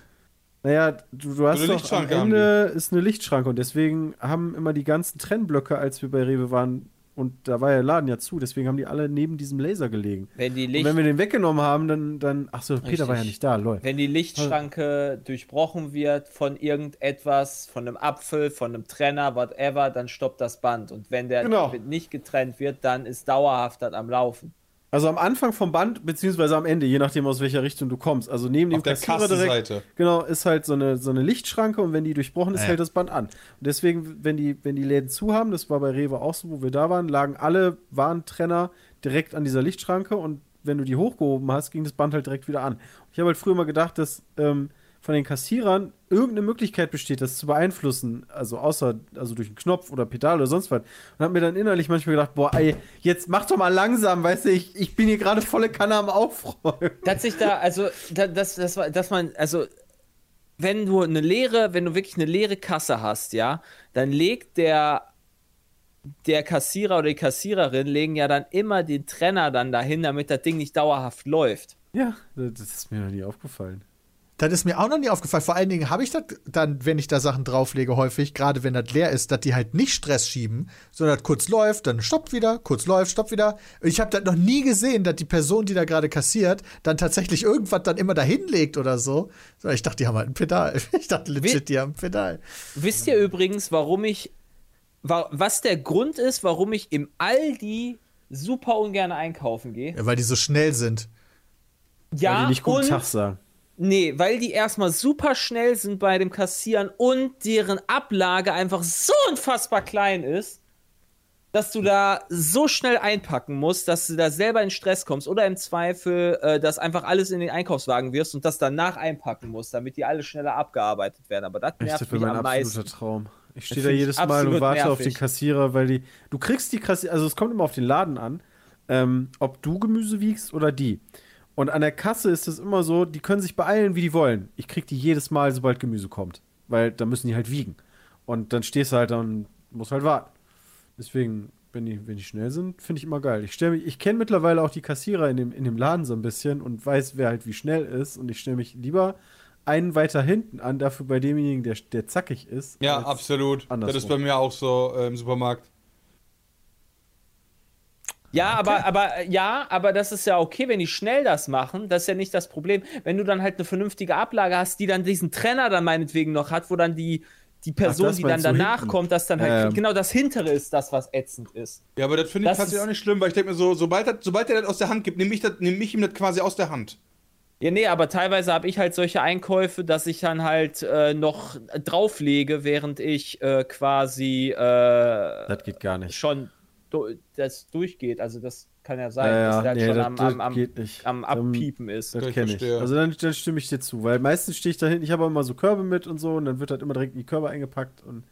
Naja, du, du hast eine doch am Ende ist eine Lichtschranke und deswegen haben immer die ganzen Trennblöcke, als wir bei Rewe waren, und da war ja der Laden ja zu, deswegen haben die alle neben diesem Laser gelegen. Wenn die Und Licht wenn wir den weggenommen haben, dann, dann ach so, Peter Richtig. war ja nicht da, läuft. Wenn die Lichtschranke durchbrochen wird von irgendetwas, von einem Apfel, von einem Trenner, whatever, dann stoppt das Band. Und wenn der Genau. nicht getrennt wird, dann ist dauerhaft das am Laufen. Also am Anfang vom Band, beziehungsweise am Ende, je nachdem aus welcher Richtung du kommst. Also neben dem Auf der Kassierer direkt, genau, ist halt so eine, so eine Lichtschranke und wenn die durchbrochen ist, Ja. hält das Band an. Und deswegen, wenn die, wenn die Läden zu haben, das war bei Rewe auch so, wo wir da waren, lagen alle Warentrenner direkt an dieser Lichtschranke und wenn du die hochgehoben hast, ging das Band halt direkt wieder an. Ich habe halt früher mal gedacht, dass ähm, von den Kassierern irgendeine Möglichkeit besteht, das zu beeinflussen, also außer also durch einen Knopf oder Pedal oder sonst was. Und habe mir dann innerlich manchmal gedacht, boah, ey, jetzt mach doch mal langsam, weißt du, ich, ich bin hier gerade volle Kanne am Aufräumen. Dass sich da, also, da, das, das war, dass man, also, wenn du eine leere, wenn du wirklich eine leere Kasse hast, ja, dann legt der, der Kassierer oder die Kassiererin legen ja dann immer den Trenner dann dahin, damit das Ding nicht dauerhaft läuft. Ja, das ist mir noch nie aufgefallen. Das ist mir auch noch nie aufgefallen. Vor allen Dingen habe ich das dann, wenn ich da Sachen drauflege, häufig, gerade wenn das leer ist, dass die halt nicht Stress schieben, sondern das kurz läuft, dann stoppt wieder, kurz läuft, stoppt wieder. Ich habe das noch nie gesehen, dass die Person, die da gerade kassiert, dann tatsächlich irgendwas dann immer dahin legt oder so. Ich dachte, die haben halt ein Pedal. [laughs] Ich dachte legit, die haben ein Pedal. Wisst ihr übrigens, warum ich, wa was der Grund ist, warum ich im Aldi super ungern einkaufen gehe? Ja, weil die so schnell sind. Ja, Weil die nicht guten und, Tag sagen. Nee, weil die erstmal super schnell sind bei dem Kassieren und deren Ablage einfach so unfassbar klein ist, dass du da so schnell einpacken musst, dass du da selber in Stress kommst oder im Zweifel, äh, dass einfach alles in den Einkaufswagen wirst und das danach einpacken musst, damit die alle schneller abgearbeitet werden. Aber das Echt, nervt das mich mein am absoluter meisten. Traum. Ich stehe da jedes Mal und warte auf den nervig. Kassierer, weil die. Du kriegst die Kassierer, also es kommt immer auf den Laden an, ähm, ob du Gemüse wiegst oder die. Und an der Kasse ist es immer so, die können sich beeilen, wie die wollen. Ich krieg die jedes Mal, sobald Gemüse kommt. Weil da müssen die halt wiegen. Und dann stehst du halt da und musst halt warten. Deswegen, wenn die, wenn die schnell sind, finde ich immer geil. Ich, mich- ich kenne mittlerweile auch die Kassierer in dem, in dem Laden so ein bisschen und weiß, wer halt wie schnell ist. Und ich stelle mich lieber einen weiter hinten an, dafür bei demjenigen, der, der zackig ist. Ja, absolut. andersrum. Das ist bei mir auch so äh, im Supermarkt. Ja, aber, aber, äh, ja, aber das ist ja okay, wenn die schnell das machen. Das ist ja nicht das Problem. Wenn du dann halt eine vernünftige Ablage hast, die dann diesen Trenner dann meinetwegen noch hat, wo dann die, die Person, das die dann danach hinten? kommt, das dann halt, Ähm. kriegt. genau das hintere ist das, was ätzend ist. Ja, aber das finde ich tatsächlich auch nicht schlimm, weil ich denke mir so, sobald, das, sobald er das aus der Hand gibt, nehme ich, das- nehm ich ihm das quasi aus der Hand. Ja, nee, aber teilweise habe ich halt solche Einkäufe, dass ich dann halt äh, noch drauflege, während ich äh, quasi äh, Das geht gar nicht. schon das durchgeht. Also das kann ja sein, Ja, ja, dass der halt nee, schon das- am, am, am, am Abpiepen ist. Das kenne ich. Also dann, dann stimme ich dir zu, weil meistens stehe ich da hinten, ich habe immer so Körbe mit und so und dann wird halt immer direkt in die Körbe eingepackt und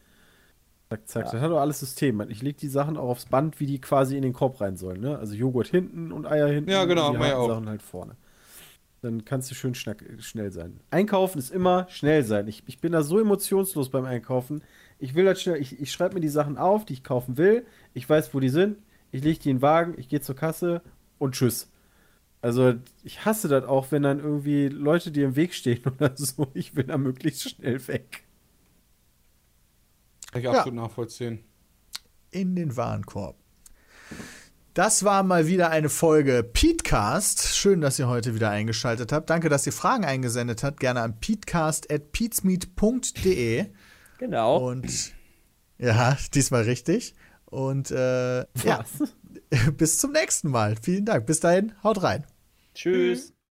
zack, zack. Das hat doch alles System. Ich lege die Sachen auch aufs Band, wie die quasi in den Korb rein sollen. Ne? Also Joghurt hinten und Eier hinten Ja, genau, und die auch. Sachen halt vorne. Dann kannst du schön schnack, schnell sein. Einkaufen ist immer schnell sein. Ich, ich bin da so emotionslos beim Einkaufen. Ich will das schnell, ich, ich schreibe mir die Sachen auf, die ich kaufen will. Ich weiß, wo die sind. Ich lege die in den Wagen, ich gehe zur Kasse und tschüss. Also ich hasse das auch, wenn dann irgendwie Leute dir im Weg stehen [laughs] oder so. Ich will da möglichst schnell weg. Kann ich Ja. absolut nachvollziehen. in den Warenkorb. Das war mal wieder eine Folge Petecast. Schön, dass ihr heute wieder eingeschaltet habt. Danke, dass ihr Fragen eingesendet habt. Gerne an petecast.peatsmeet.de. Genau. Und ja, diesmal richtig. Und äh, ja, [laughs] bis zum nächsten Mal. Vielen Dank. Bis dahin, haut rein. Tschüss.